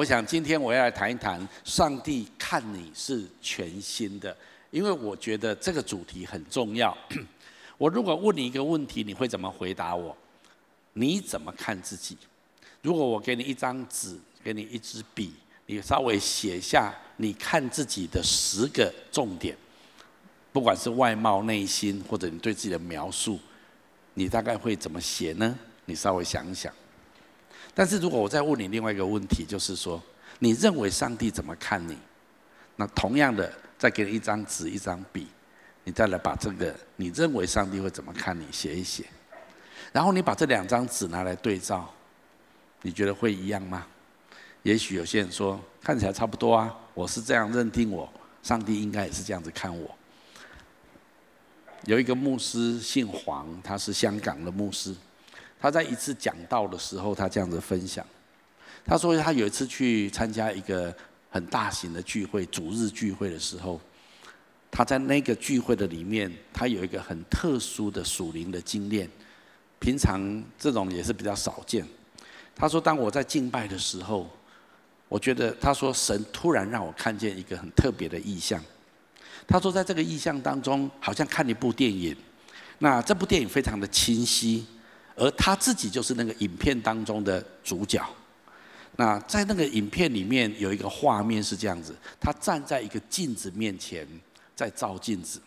我想今天我要来谈一谈上帝看你是全新的，因为我觉得这个主题很重要。我如果问你一个问题，你会怎么回答我？你怎么看自己？如果我给你一张纸，给你一支笔，你稍微写下你看自己的十个重点，不管是外貌、内心，或者你对自己的描述，你大概会怎么写呢？你稍微想一想。但是如果我再问你另外一个问题，就是说，你认为上帝怎么看你？那同样的，再给你一张纸、一张笔，你再来把这个你认为上帝会怎么看你写一写，然后你把这两张纸拿来对照，你觉得会一样吗？也许有些人说，看起来差不多啊，我是这样认定我，上帝应该也是这样子看我。有一个牧师姓黄，他是香港的牧师。他在一次讲道的时候，他这样子分享，他说他有一次去参加一个很大型的聚会，主日聚会的时候，他在那个聚会的里面，他有一个很特殊的属灵的经验，平常这种也是比较少见。他说，当我在敬拜的时候，我觉得他说神突然让我看见一个很特别的意象。他说，在这个意象当中，好像看一部电影，那这部电影非常的清晰。而他自己就是那个影片当中的主角。那在那个影片里面有一个画面是这样子：他站在一个镜子面前，在照镜子，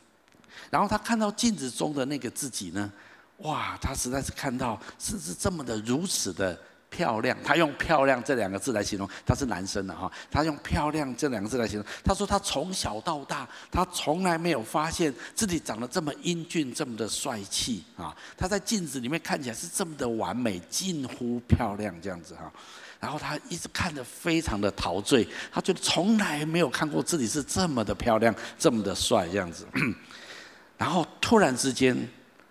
然后他看到镜子中的那个自己呢，哇，他实在是看到甚至这么的如此的。漂亮，他用“漂亮”这两个字来形容，他是男生的哈。他用“漂亮”这两个字来形容，他说他从小到大，他从来没有发现自己长得这么英俊，这么的帅气啊。他在镜子里面看起来是这么的完美，近乎漂亮这样子哈。然后他一直看得非常的陶醉，他觉得从来没有看过自己是这么的漂亮，这么的帅这样子。然后突然之间，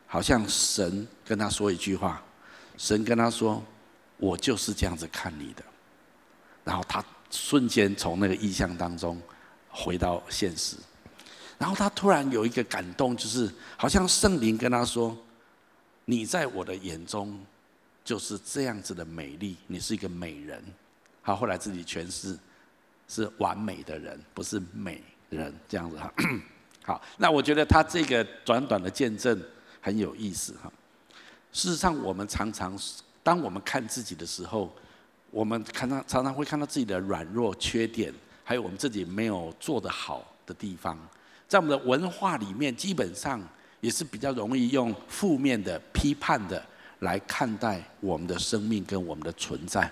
好像神跟他说一句话，神跟他说。我就是这样子看你的，然后他瞬间从那个意象当中回到现实，然后他突然有一个感动，就是好像圣灵跟他说：“你在我的眼中就是这样子的美丽，你是一个美人。”他后来自己诠释是完美的人，不是美人这样子哈。好，那我觉得他这个短短的见证很有意思哈。事实上，我们常常。当我们看自己的时候，我们看到常常会看到自己的软弱、缺点，还有我们自己没有做得好的地方。在我们的文化里面，基本上也是比较容易用负面的、批判的来看待我们的生命跟我们的存在。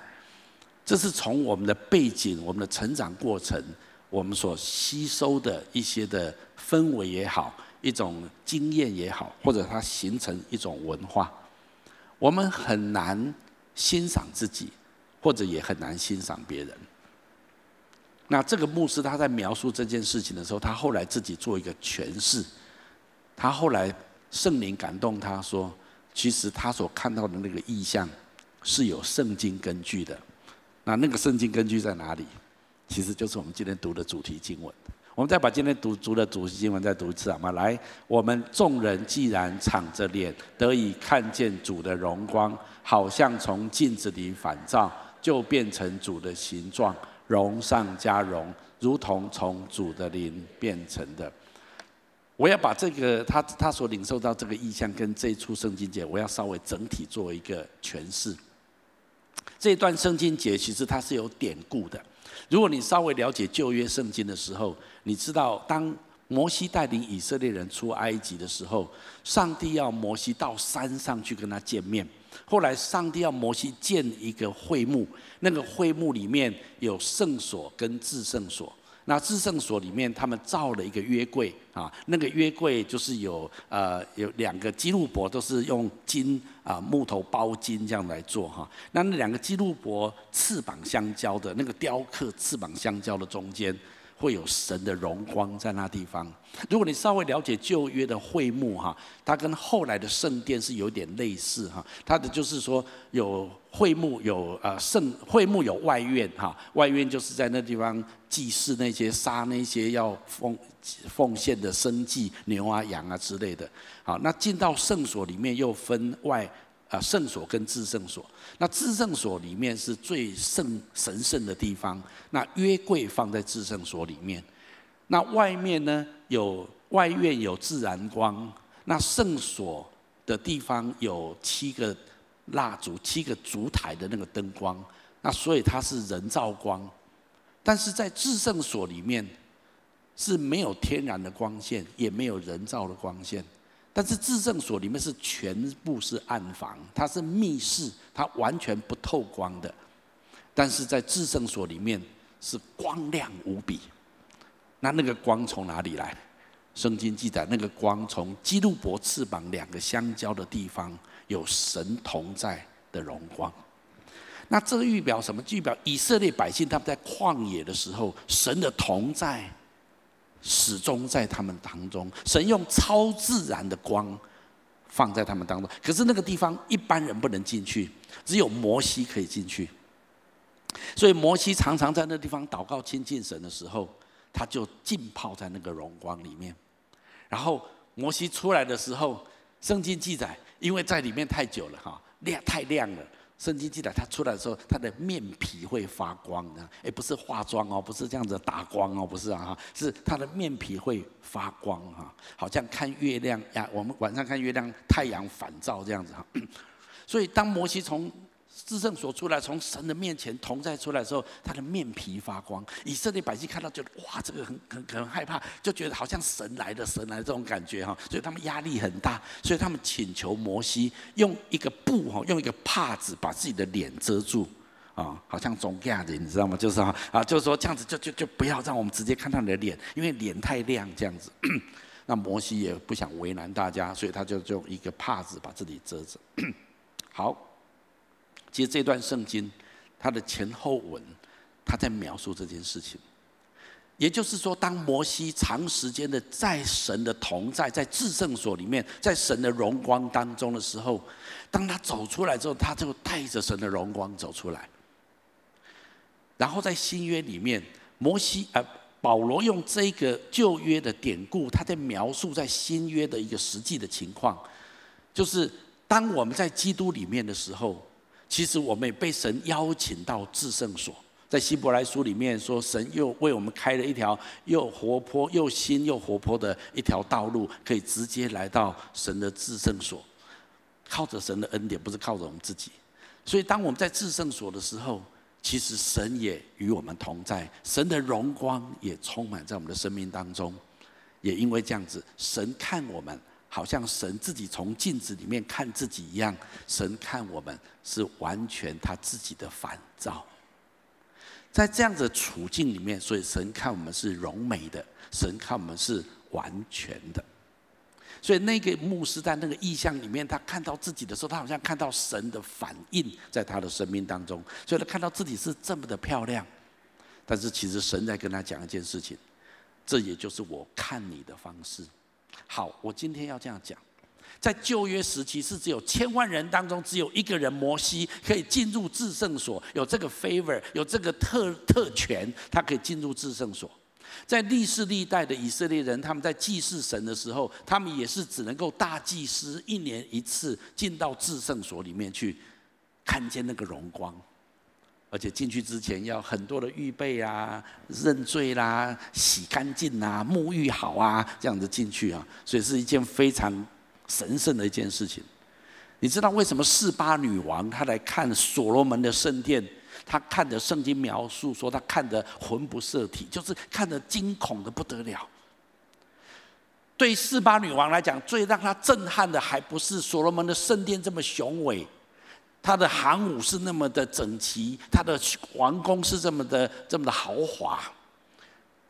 这是从我们的背景、我们的成长过程、我们所吸收的一些的氛围也好，一种经验也好，或者它形成一种文化。我们很难欣赏自己，或者也很难欣赏别人。那这个牧师他在描述这件事情的时候，他后来自己做一个诠释。他后来圣灵感动他说，其实他所看到的那个意象是有圣经根据的。那那个圣经根据在哪里？其实就是我们今天读的主题经文。我们再把今天读读的主题经文再读一次好吗？来，我们众人既然敞着脸得以看见主的荣光，好像从镜子里反照，就变成主的形状，荣上加荣，如同从主的灵变成的。我要把这个他他所领受到这个意象跟这一处圣经节，我要稍微整体做一个诠释。这段圣经节其实它是有典故的。如果你稍微了解旧约圣经的时候，你知道当摩西带领以色列人出埃及的时候，上帝要摩西到山上去跟他见面。后来上帝要摩西建一个会幕，那个会幕里面有圣所跟至圣所。那至圣所里面，他们造了一个约柜啊，那个约柜就是有呃有两个基路伯，都是用金啊木头包金这样来做哈。那那两个基路伯翅膀相交的那个雕刻，翅膀相交的中间。会有神的荣光在那地方。如果你稍微了解旧约的会幕哈，它跟后来的圣殿是有点类似哈。它的就是说有会幕，有呃圣会幕，有外院哈。外院就是在那地方祭祀那些杀那些要奉奉献的生祭牛啊羊啊之类的。好，那进到圣所里面又分外啊圣所跟至圣所。那至圣所里面是最圣神圣的地方，那约柜放在至圣所里面。那外面呢，有外院有自然光，那圣所的地方有七个蜡烛、七个烛台的那个灯光，那所以它是人造光。但是在至圣所里面是没有天然的光线，也没有人造的光线。但是至圣所里面是全部是暗房，它是密室，它完全不透光的。但是在至圣所里面是光亮无比。那那个光从哪里来？圣经记载，那个光从基路伯翅膀两个相交的地方，有神同在的荣光。那这个预表什么？预表以色列百姓他们在旷野的时候，神的同在始终在他们当中。神用超自然的光放在他们当中，可是那个地方一般人不能进去，只有摩西可以进去。所以摩西常常在那地方祷告亲近神的时候。他就浸泡在那个荣光里面，然后摩西出来的时候，圣经记载，因为在里面太久了哈，亮太亮了。圣经记载他出来的时候，他的面皮会发光的，哎，不是化妆哦，不是这样子打光哦，不是啊哈，是他的面皮会发光哈，好像看月亮呀，我们晚上看月亮，太阳反照这样子哈。所以当摩西从至圣所出来，从神的面前同在出来的时候，他的面皮发光。以色列百姓看到，觉得哇，这个很很很害怕，就觉得好像神来的，神来的这种感觉哈。所以他们压力很大，所以他们请求摩西用一个布哈，用一个帕子把自己的脸遮住啊，好像总架子，你知道吗？就是哈啊，就是说这样子就就就不要让我们直接看到你的脸，因为脸太亮这样子。那摩西也不想为难大家，所以他就用一个帕子把自己遮着。好。其实这段圣经，它的前后文，它在描述这件事情。也就是说，当摩西长时间的在神的同在，在至圣所里面，在神的荣光当中的时候，当他走出来之后，他就带着神的荣光走出来。然后在新约里面，摩西呃保罗用这个旧约的典故，他在描述在新约的一个实际的情况，就是当我们在基督里面的时候。其实我们也被神邀请到至圣所，在希伯来书里面说，神又为我们开了一条又活泼又新又活泼的一条道路，可以直接来到神的至圣所，靠着神的恩典，不是靠着我们自己。所以当我们在至圣所的时候，其实神也与我们同在，神的荣光也充满在我们的生命当中。也因为这样子，神看我们。好像神自己从镜子里面看自己一样，神看我们是完全他自己的反照。在这样的处境里面，所以神看我们是荣美的，神看我们是完全的。所以那个牧师在那个意象里面，他看到自己的时候，他好像看到神的反应在他的生命当中，所以他看到自己是这么的漂亮。但是其实神在跟他讲一件事情，这也就是我看你的方式。好，我今天要这样讲，在旧约时期是只有千万人当中只有一个人摩西可以进入至圣所，有这个 favor，有这个特特权，他可以进入至圣所。在历世历代的以色列人，他们在祭祀神的时候，他们也是只能够大祭司一年一次进到至圣所里面去，看见那个荣光。而且进去之前要很多的预备啊，认罪啦，洗干净啊，沐浴好啊，这样子进去啊，所以是一件非常神圣的一件事情。你知道为什么四八女王她来看所罗门的圣殿，她看的圣经描述说她看得魂不摄体，就是看得惊恐的不得了。对四八女王来讲，最让她震撼的还不是所罗门的圣殿这么雄伟。他的航母是那么的整齐，他的皇宫是这么的这么的豪华。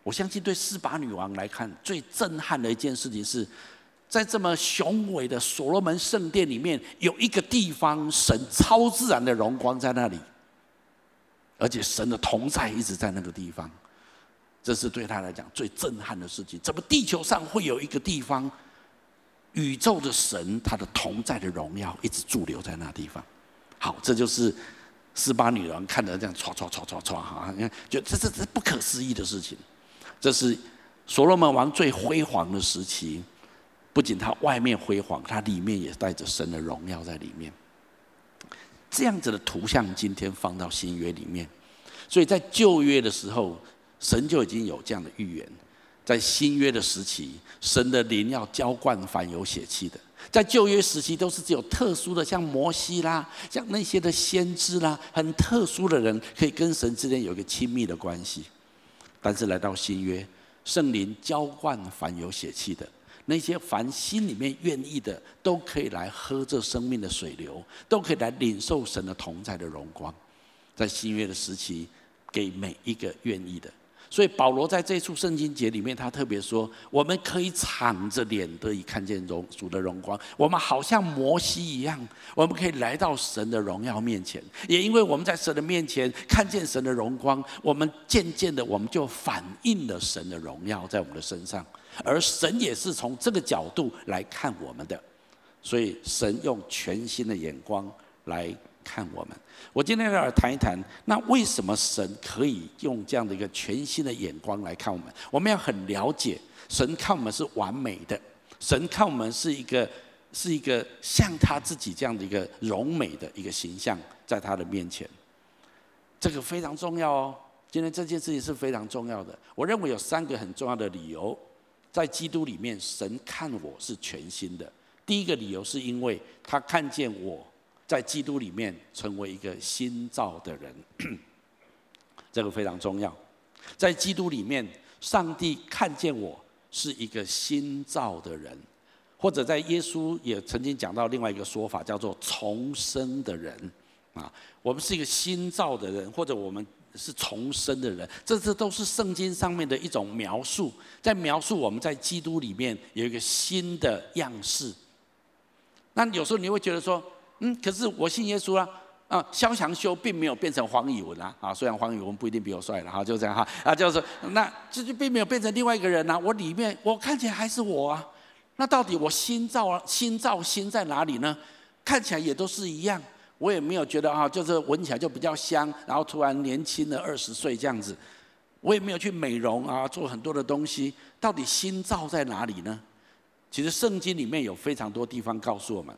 我相信对示巴女王来看，最震撼的一件事情是，在这么雄伟的所罗门圣殿里面，有一个地方，神超自然的荣光在那里，而且神的同在一直在那个地方。这是对他来讲最震撼的事情。怎么地球上会有一个地方，宇宙的神他的同在的荣耀一直驻留在那地方？好，这就是斯巴女王看得这样唰唰唰唰唰哈，你看，就这这这不可思议的事情。这是所罗门王最辉煌的时期，不仅他外面辉煌，他里面也带着神的荣耀在里面。这样子的图像，今天放到新约里面，所以在旧约的时候，神就已经有这样的预言；在新约的时期，神的灵要浇灌凡有血气的。在旧约时期，都是只有特殊的，像摩西啦，像那些的先知啦，很特殊的人可以跟神之间有一个亲密的关系。但是来到新约，圣灵浇灌凡有血气的，那些凡心里面愿意的，都可以来喝这生命的水流，都可以来领受神的同在的荣光。在新约的时期，给每一个愿意的。所以保罗在这处圣经节里面，他特别说：我们可以敞着脸得以看见荣主的荣光。我们好像摩西一样，我们可以来到神的荣耀面前。也因为我们在神的面前看见神的荣光，我们渐渐的我们就反映了神的荣耀在我们的身上。而神也是从这个角度来看我们的，所以神用全新的眼光来看我们。我今天要来谈一谈，那为什么神可以用这样的一个全新的眼光来看我们？我们要很了解，神看我们是完美的，神看我们是一个是一个像他自己这样的一个荣美的一个形象，在他的面前，这个非常重要哦。今天这件事情是非常重要的。我认为有三个很重要的理由，在基督里面，神看我是全新的。第一个理由是因为他看见我。在基督里面成为一个新造的人，这个非常重要。在基督里面，上帝看见我是一个新造的人，或者在耶稣也曾经讲到另外一个说法，叫做重生的人啊。我们是一个新造的人，或者我们是重生的人，这这都是圣经上面的一种描述，在描述我们在基督里面有一个新的样式。那有时候你会觉得说，嗯，可是我信耶稣啊，啊，萧祥修并没有变成黄以文啊，啊，虽然黄以文不一定比我帅了哈，就这样哈，啊，就是那这就并没有变成另外一个人呐，我里面我看起来还是我啊，那到底我心造啊，新造心在哪里呢？看起来也都是一样，我也没有觉得啊，就是闻起来就比较香，然后突然年轻了二十岁这样子，我也没有去美容啊，做很多的东西，到底心造在哪里呢？其实圣经里面有非常多地方告诉我们。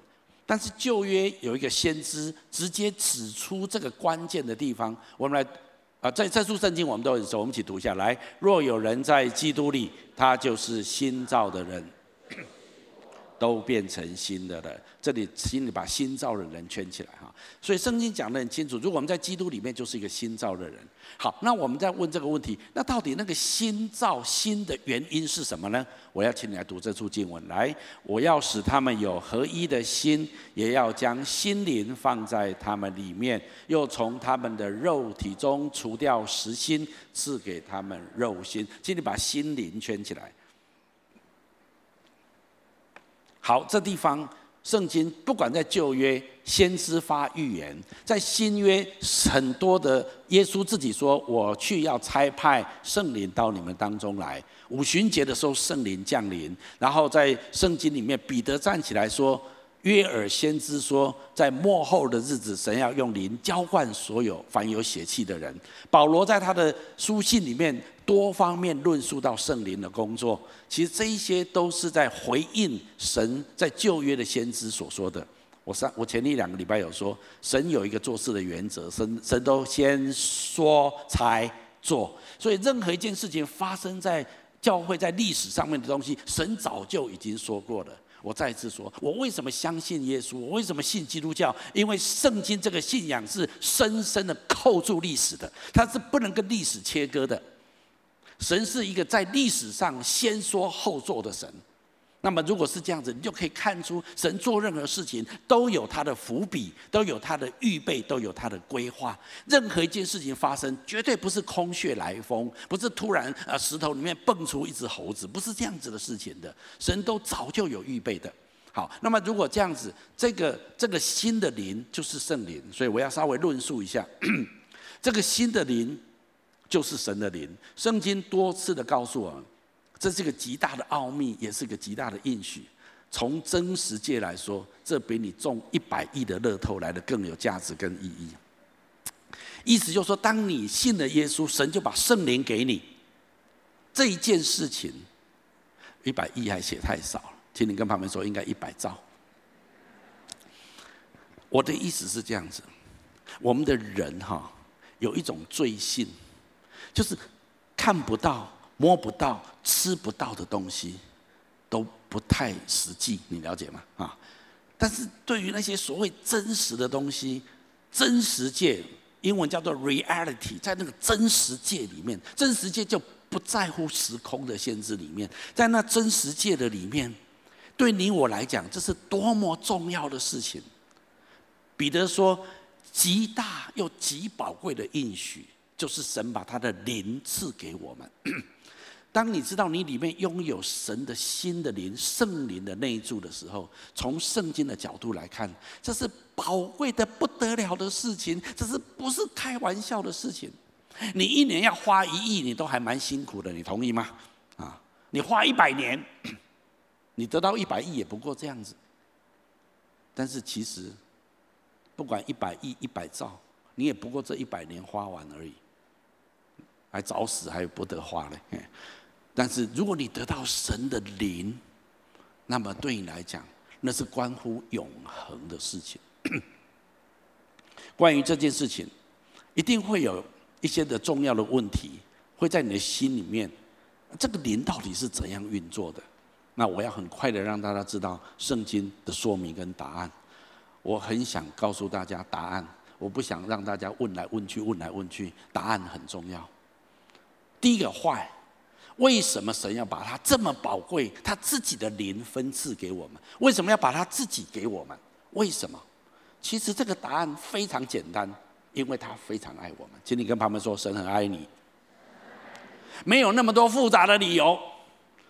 但是旧约有一个先知直接指出这个关键的地方，我们来啊，在这处圣经我们都很熟，我们一起读一下来。若有人在基督里，他就是新造的人。都变成新的了。这里请你把新造的人圈起来哈。所以圣经讲得很清楚，如果我们在基督里面就是一个新造的人。好，那我们再问这个问题，那到底那个新造新的原因是什么呢？我要请你来读这处经文。来，我要使他们有合一的心，也要将心灵放在他们里面，又从他们的肉体中除掉实心，赐给他们肉心。请你把心灵圈起来。好，这地方圣经不管在旧约，先知发预言；在新约，很多的耶稣自己说：“我去要差派圣灵到你们当中来。”五旬节的时候，圣灵降临。然后在圣经里面，彼得站起来说。约珥先知说，在末后的日子，神要用灵浇灌所有凡有血气的人。保罗在他的书信里面多方面论述到圣灵的工作，其实这一些都是在回应神在旧约的先知所说的。我上我前一两个礼拜有说，神有一个做事的原则，神神都先说才做，所以任何一件事情发生在教会在历史上面的东西，神早就已经说过了。我再次说，我为什么相信耶稣？我为什么信基督教？因为圣经这个信仰是深深的扣住历史的，它是不能跟历史切割的。神是一个在历史上先说后做的神。那么，如果是这样子，你就可以看出神做任何事情都有他的伏笔，都有他的预备，都有他的规划。任何一件事情发生，绝对不是空穴来风，不是突然啊石头里面蹦出一只猴子，不是这样子的事情的。神都早就有预备的。好，那么如果这样子，这个这个新的灵就是圣灵，所以我要稍微论述一下，这个新的灵就是神的灵。圣经多次的告诉我们。这是个极大的奥秘，也是个极大的应许。从真实界来说，这比你中一百亿的乐透来的更有价值跟意义。意思就是说，当你信了耶稣，神就把圣灵给你。这一件事情，一百亿还写太少了，请你跟旁边说，应该一百兆。我的意思是这样子：我们的人哈有一种罪性，就是看不到、摸不到、吃不到的东西都不太实际，你了解吗？啊，但是对于那些所谓真实的东西，真实界，英文叫做 reality，在那个真实界里面，真实界就不在乎时空的限制里面，在那真实界的里面，对你我来讲，这是多么重要的事情。彼得说。极大又极宝贵的应许，就是神把他的灵赐给我们。当你知道你里面拥有神的新的灵、圣灵的内住的时候，从圣经的角度来看，这是宝贵的不得了的事情，这是不是开玩笑的事情？你一年要花一亿，你都还蛮辛苦的，你同意吗？啊，你花一百年，你得到一百亿也不过这样子。但是其实。不管一百亿、一百兆，你也不过这一百年花完而已，还早死还不得花嘞。但是如果你得到神的灵，那么对你来讲，那是关乎永恒的事情。关于这件事情，一定会有一些的重要的问题会在你的心里面。这个灵到底是怎样运作的？那我要很快的让大家知道圣经的说明跟答案。我很想告诉大家答案，我不想让大家问来问去，问来问去，答案很重要。第一个坏，为什么神要把他这么宝贵，他自己的灵分赐给我们？为什么要把他自己给我们？为什么？其实这个答案非常简单，因为他非常爱我们。请你跟旁边说，神很爱你，没有那么多复杂的理由，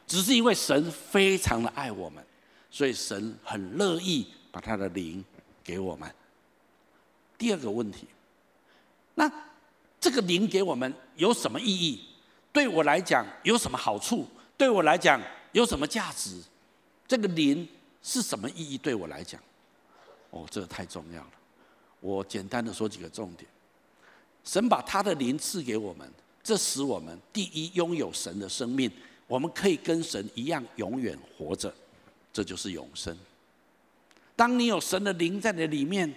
只是因为神非常的爱我们，所以神很乐意把他的灵。给我们第二个问题，那这个灵给我们有什么意义？对我来讲有什么好处？对我来讲有什么价值？这个灵是什么意义？对我来讲，哦，这个太重要了。我简单的说几个重点：神把他的灵赐给我们，这使我们第一拥有神的生命，我们可以跟神一样永远活着，这就是永生。当你有神的灵在你的里面，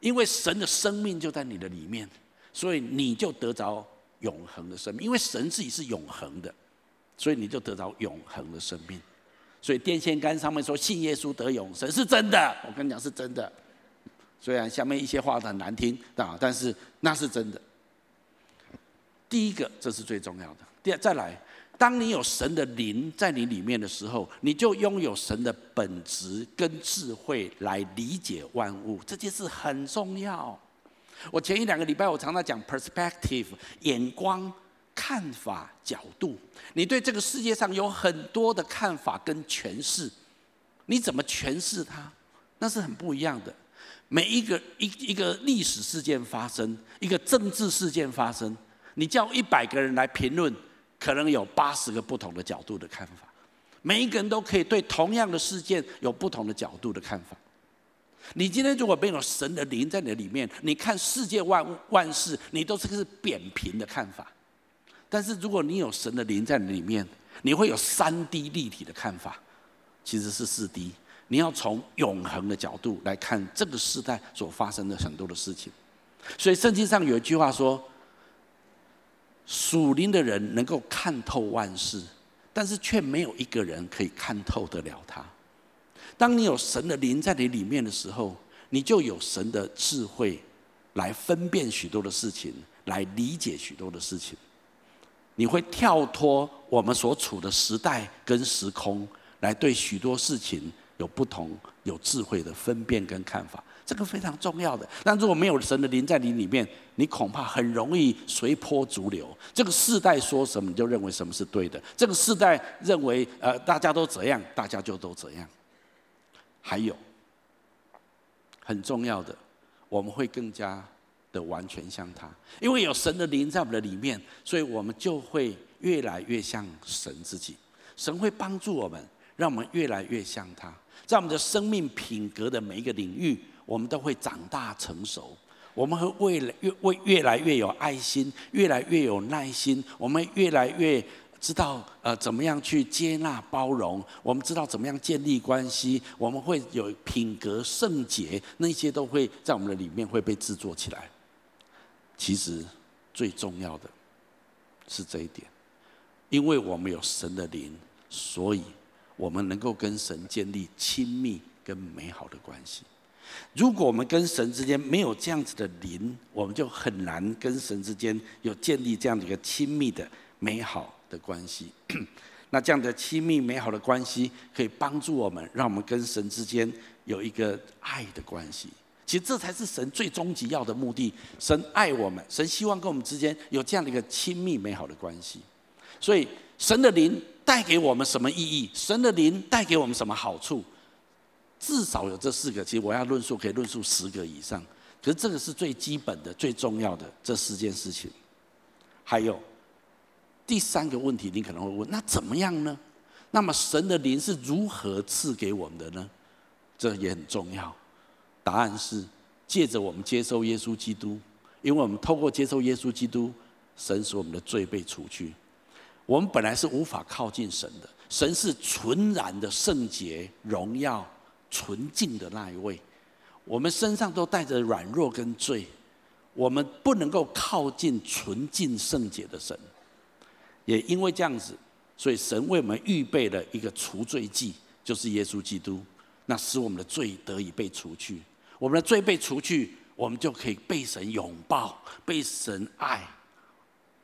因为神的生命就在你的里面，所以你就得着永恒的生命。因为神自己是永恒的，所以你就得到永恒的生命。所以电线杆上面说信耶稣得永生是真的，我跟你讲是真的。虽然下面一些话很难听啊，但是那是真的。第一个，这是最重要的。第二，再来。当你有神的灵在你里面的时候，你就拥有神的本质跟智慧来理解万物，这件事很重要。我前一两个礼拜我常常讲 perspective 眼光、看法、角度。你对这个世界上有很多的看法跟诠释，你怎么诠释它？那是很不一样的。每一个一一个历史事件发生，一个政治事件发生，你叫一百个人来评论。可能有八十个不同的角度的看法，每一个人都可以对同样的事件有不同的角度的看法。你今天如果没有神的灵在你的里面，你看世界万万事，你都是个是扁平的看法。但是如果你有神的灵在你里面，你会有三 D 立体的看法，其实是四 D。你要从永恒的角度来看这个时代所发生的很多的事情。所以圣经上有一句话说。属灵的人能够看透万事，但是却没有一个人可以看透得了他。当你有神的灵在你里面的时候，你就有神的智慧来分辨许多的事情，来理解许多的事情。你会跳脱我们所处的时代跟时空，来对许多事情有不同、有智慧的分辨跟看法。这个非常重要的，但如果没有神的灵在你里面，你恐怕很容易随波逐流。这个世代说什么，你就认为什么是对的；这个世代认为呃大家都怎样，大家就都怎样。还有很重要的，我们会更加的完全像他，因为有神的灵在我们的里面，所以我们就会越来越像神自己。神会帮助我们，让我们越来越像他，在我们的生命品格的每一个领域。我们都会长大成熟，我们会越来越为越来越有爱心，越来越有耐心，我们越来越知道呃怎么样去接纳包容，我们知道怎么样建立关系，我们会有品格圣洁，那些都会在我们的里面会被制作起来。其实最重要的是这一点，因为我们有神的灵，所以我们能够跟神建立亲密跟美好的关系。如果我们跟神之间没有这样子的灵，我们就很难跟神之间有建立这样的一个亲密的美好的关系。那这样的亲密美好的关系，可以帮助我们，让我们跟神之间有一个爱的关系。其实这才是神最终极要的目的。神爱我们，神希望跟我们之间有这样的一个亲密美好的关系。所以，神的灵带给我们什么意义？神的灵带给我们什么好处？至少有这四个，其实我要论述可以论述十个以上。可是这个是最基本的、最重要的这四件事情。还有第三个问题，你可能会问：那怎么样呢？那么神的灵是如何赐给我们的呢？这也很重要。答案是借着我们接受耶稣基督，因为我们透过接受耶稣基督，神使我们的罪被除去。我们本来是无法靠近神的，神是纯然的圣洁、荣耀。纯净的那一位，我们身上都带着软弱跟罪，我们不能够靠近纯净圣洁的神。也因为这样子，所以神为我们预备了一个除罪祭，就是耶稣基督，那使我们的罪得以被除去。我们的罪被除去，我们就可以被神拥抱，被神爱。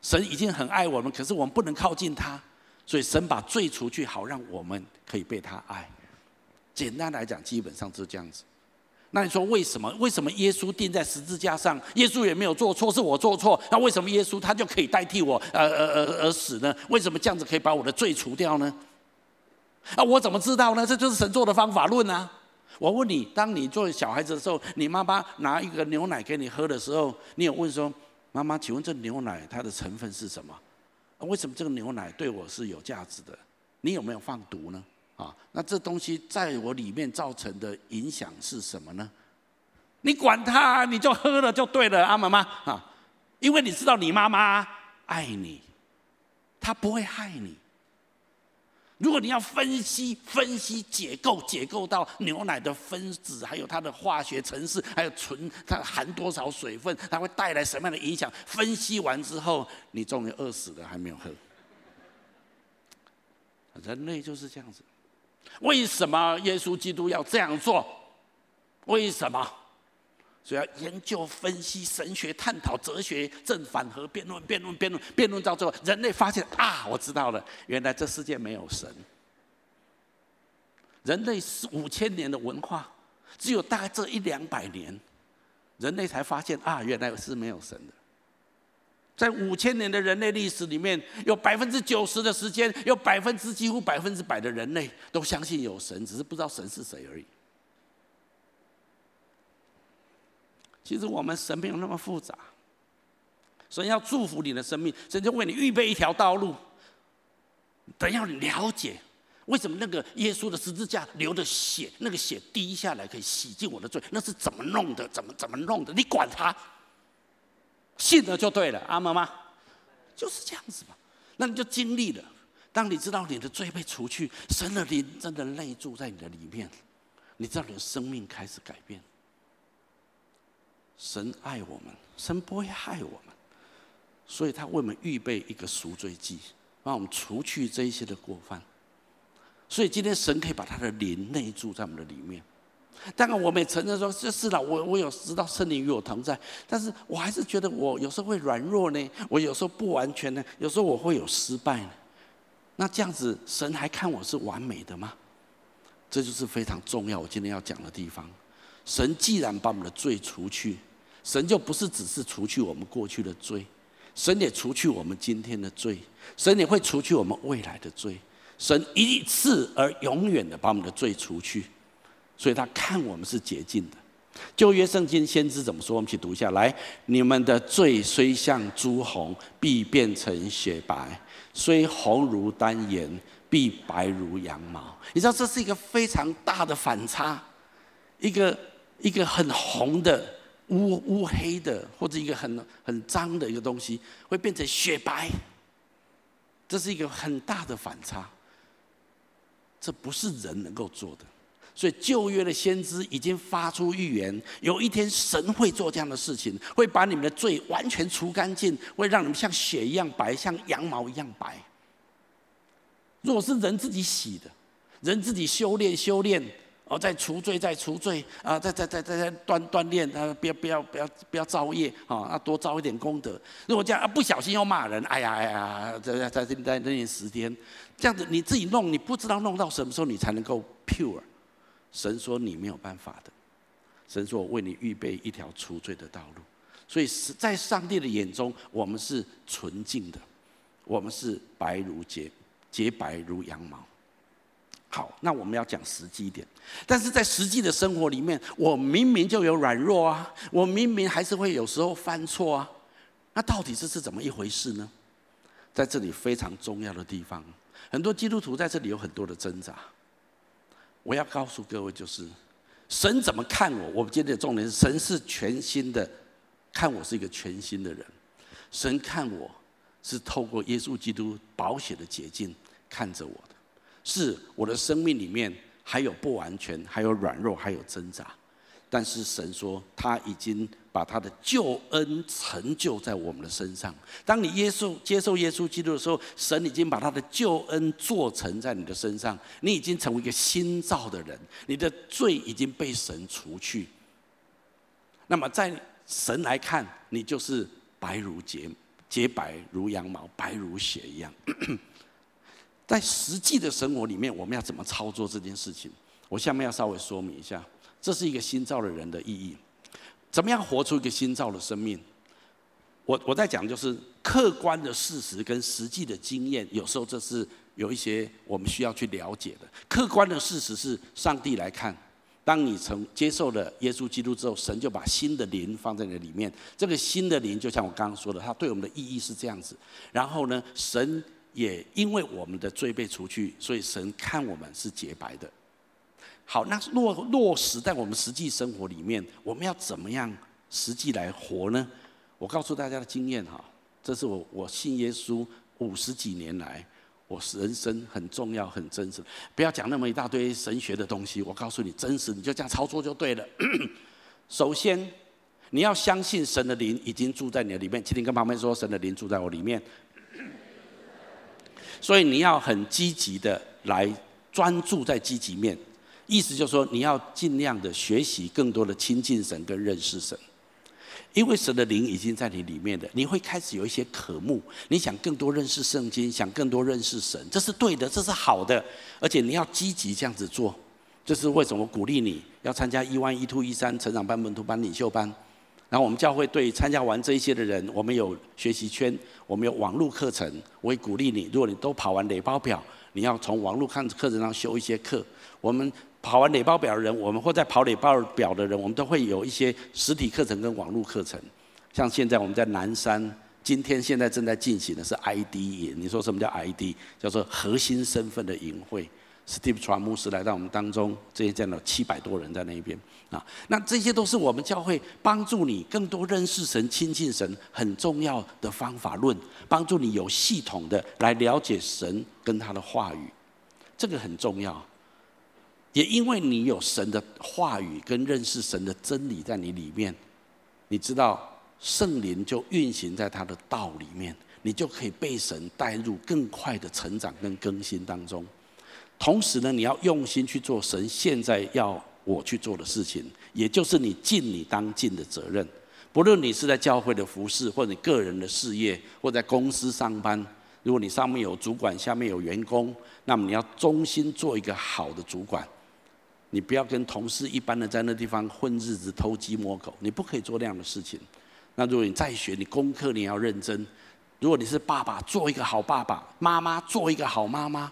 神已经很爱我们，可是我们不能靠近他，所以神把罪除去，好让我们可以被他爱。简单来讲，基本上就是这样子。那你说为什么？为什么耶稣钉在十字架上？耶稣也没有做错，是我做错。那为什么耶稣他就可以代替我，呃呃呃而死呢？为什么这样子可以把我的罪除掉呢？啊，我怎么知道呢？这就是神做的方法论啊！我问你，当你做小孩子的时候，你妈妈拿一个牛奶给你喝的时候，你有问说：“妈妈，请问这牛奶它的成分是什么？为什么这个牛奶对我是有价值的？你有没有放毒呢？”啊，那这东西在我里面造成的影响是什么呢？你管他，你就喝了就对了，阿妈妈啊，因为你知道你妈妈爱你，她不会害你。如果你要分析、分析、解构、解构到牛奶的分子，还有它的化学程式，还有纯它含多少水分，它会带来什么样的影响？分析完之后，你终于饿死了，还没有喝。人类就是这样子。为什么耶稣基督要这样做？为什么？所以要研究、分析、神学、探讨、哲学、正反合、辩论、辩论、辩论、辩论到最后，人类发现啊，我知道了，原来这世界没有神。人类是五千年的文化，只有大概这一两百年，人类才发现啊，原来是没有神的。在五千年的人类历史里面，有百分之九十的时间，有百分之几乎百分之百的人类都相信有神，只是不知道神是谁而已。其实我们神没有那么复杂，神要祝福你的生命，神就为你预备一条道路。等要了解为什么那个耶稣的十字架流的血，那个血滴下来可以洗净我的罪，那是怎么弄的？怎么怎么弄的？你管他。信了就对了，阿妈妈，就是这样子嘛。那你就经历了。当你知道你的罪被除去，神的灵真的内住在你的里面，你知道你的生命开始改变。神爱我们，神不会害我们，所以他为我们预备一个赎罪祭，帮我们除去这一些的过犯。所以今天神可以把他的灵内住在我们的里面。当然，我们也承认说，这是了，我我有知道圣灵与我同在，但是我还是觉得我有时候会软弱呢，我有时候不完全呢，有时候我会有失败呢。那这样子，神还看我是完美的吗？这就是非常重要，我今天要讲的地方。神既然把我们的罪除去，神就不是只是除去我们过去的罪，神也除去我们今天的罪，神也会除去我们未来的罪。神一次而永远的把我们的罪除去。所以他看我们是洁净的。旧约圣经先知怎么说？我们一起读一下来：你们的罪虽像朱红，必变成雪白；虽红如丹颜，必白如羊毛。你知道这是一个非常大的反差，一个一个很红的乌乌黑的，或者一个很很脏的一个东西，会变成雪白。这是一个很大的反差。这不是人能够做的，所以旧约的先知已经发出预言，有一天神会做这样的事情，会把你们的罪完全除干净，会让你们像雪一样白，像羊毛一样白。如果是人自己洗的，人自己修炼修炼。哦，再除罪，再除罪啊！再再再再再锻锻炼啊！不要不要不要不要造业啊！要多造一点功德。如果这样啊，不小心又骂人，哎呀哎呀，在在在在那段时间，这样子你自己弄，你不知道弄到什么时候你才能够 pure。神说你没有办法的，神说我为你预备一条除罪的道路。所以是在上帝的眼中，我们是纯净的，我们是白如洁洁白如羊毛。好，那我们要讲实际一点，但是在实际的生活里面，我明明就有软弱啊，我明明还是会有时候犯错啊，那到底这是怎么一回事呢？在这里非常重要的地方，很多基督徒在这里有很多的挣扎。我要告诉各位，就是神怎么看我？我们今天的重点是，神是全新的，看我是一个全新的人。神看我是透过耶稣基督保险的捷径看着我的。是我的生命里面还有不完全，还有软弱，还有挣扎，但是神说他已经把他的救恩成就在我们的身上。当你耶稣接受耶稣基督的时候，神已经把他的救恩做成在你的身上，你已经成为一个新造的人，你的罪已经被神除去。那么在神来看，你就是白如洁，洁白如羊毛，白如雪一样。在实际的生活里面，我们要怎么操作这件事情？我下面要稍微说明一下，这是一个新造的人的意义。怎么样活出一个新造的生命？我我在讲就是客观的事实跟实际的经验，有时候这是有一些我们需要去了解的。客观的事实是，上帝来看，当你从接受了耶稣基督之后，神就把新的灵放在你的里面。这个新的灵，就像我刚刚说的，它对我们的意义是这样子。然后呢，神。也因为我们的罪被除去，所以神看我们是洁白的。好，那落落实在我们实际生活里面，我们要怎么样实际来活呢？我告诉大家的经验哈，这是我我信耶稣五十几年来，我人生很重要、很真实。不要讲那么一大堆神学的东西，我告诉你真实，你就这样操作就对了。首先，你要相信神的灵已经住在你的里面，请你跟旁边说，神的灵住在我里面。所以你要很积极的来专注在积极面，意思就是说你要尽量的学习更多的亲近神跟认识神，因为神的灵已经在你里面的，你会开始有一些渴慕，你想更多认识圣经，想更多认识神，这是对的，这是好的，而且你要积极这样子做，这是为什么鼓励你要参加 E1、E2、E3 成长班、门徒班、领袖班。然后我们教会对参加完这一些的人，我们有学习圈，我们有网络课程。我会鼓励你，如果你都跑完垒包表，你要从网络看课程上修一些课。我们跑完垒包表的人，我们或在跑垒包表的人，我们都会有一些实体课程跟网络课程。像现在我们在南山，今天现在正在进行的是 ID 营。你说什么叫 ID？叫做核心身份的营会。Steve 传牧师来到我们当中，这些见到七百多人在那边啊，那这些都是我们教会帮助你更多认识神、亲近神很重要的方法论，帮助你有系统的来了解神跟他的话语，这个很重要。也因为你有神的话语跟认识神的真理在你里面，你知道圣灵就运行在他的道里面，你就可以被神带入更快的成长跟更新当中。同时呢，你要用心去做神现在要我去做的事情，也就是你尽你当尽的责任。不论你是在教会的服饰，或者你个人的事业，或在公司上班，如果你上面有主管，下面有员工，那么你要忠心做一个好的主管。你不要跟同事一般的在那地方混日子、偷鸡摸狗，你不可以做那样的事情。那如果你在学，你功课你要认真。如果你是爸爸，做一个好爸爸；妈妈，做一个好妈妈。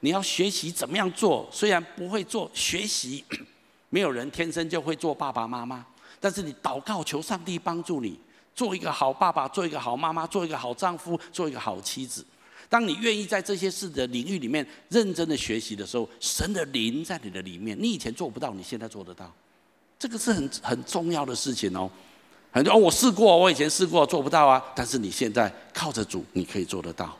你要学习怎么样做，虽然不会做，学习，没有人天生就会做爸爸妈妈，但是你祷告求上帝帮助你，做一个好爸爸，做一个好妈妈，做一个好丈夫，做一个好妻子。当你愿意在这些事的领域里面认真的学习的时候，神的灵在你的里面，你以前做不到，你现在做得到，这个是很很重要的事情哦。很多哦，我试过，我以前试过做不到啊，但是你现在靠着主，你可以做得到。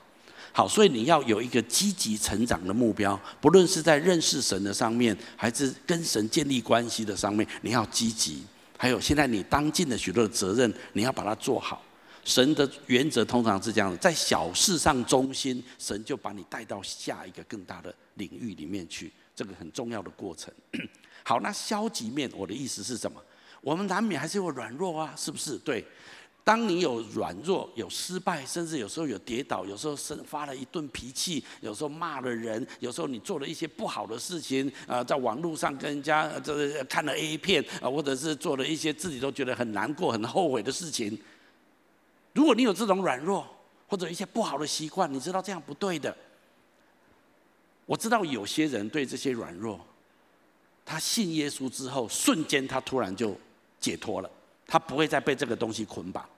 好，所以你要有一个积极成长的目标，不论是在认识神的上面，还是跟神建立关系的上面，你要积极。还有现在你当尽了许多的责任，你要把它做好。神的原则通常是这样的，在小事上忠心，神就把你带到下一个更大的领域里面去，这个很重要的过程。好，那消极面，我的意思是什么？我们难免还是有软弱啊，是不是？对。当你有软弱、有失败，甚至有时候有跌倒，有时候生发了一顿脾气，有时候骂了人，有时候你做了一些不好的事情，啊，在网络上跟人家这看了 A 片啊，或者是做了一些自己都觉得很难过、很后悔的事情。如果你有这种软弱或者一些不好的习惯，你知道这样不对的。我知道有些人对这些软弱，他信耶稣之后，瞬间他突然就解脱了，他不会再被这个东西捆绑。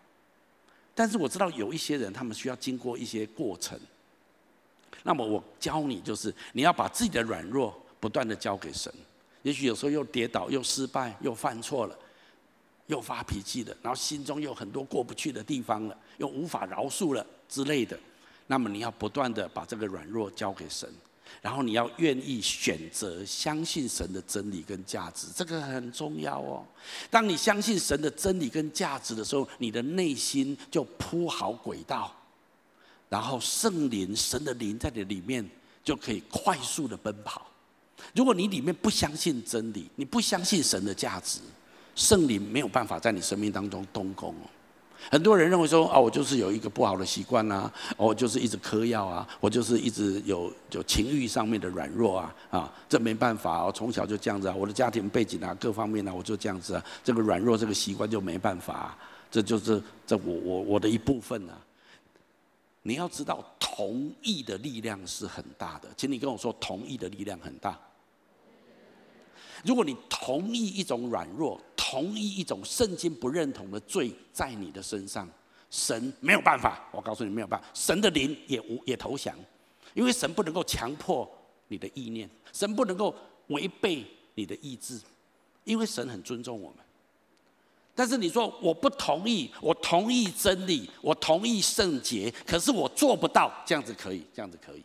但是我知道有一些人，他们需要经过一些过程。那么我教你，就是你要把自己的软弱不断的交给神。也许有时候又跌倒，又失败，又犯错了，又发脾气了，然后心中有很多过不去的地方了，又无法饶恕了之类的。那么你要不断的把这个软弱交给神。然后你要愿意选择相信神的真理跟价值，这个很重要哦。当你相信神的真理跟价值的时候，你的内心就铺好轨道，然后圣灵、神的灵在你里面就可以快速的奔跑。如果你里面不相信真理，你不相信神的价值，圣灵没有办法在你生命当中动工。很多人认为说啊，我就是有一个不好的习惯呐，我就是一直嗑药啊，我就是一直有有情欲上面的软弱啊，啊，这没办法，我从小就这样子啊，我的家庭背景啊，各方面啊，我就这样子啊，这个软弱这个习惯就没办法啊，这就是这我我我的一部分啊。你要知道，同意的力量是很大的，请你跟我说，同意的力量很大。如果你同意一种软弱，同意一种圣经不认同的罪在你的身上，神没有办法。我告诉你没有办法，神的灵也无也投降，因为神不能够强迫你的意念，神不能够违背你的意志，因为神很尊重我们。但是你说我不同意，我同意真理，我同意圣洁，可是我做不到，这样子可以，这样子可以。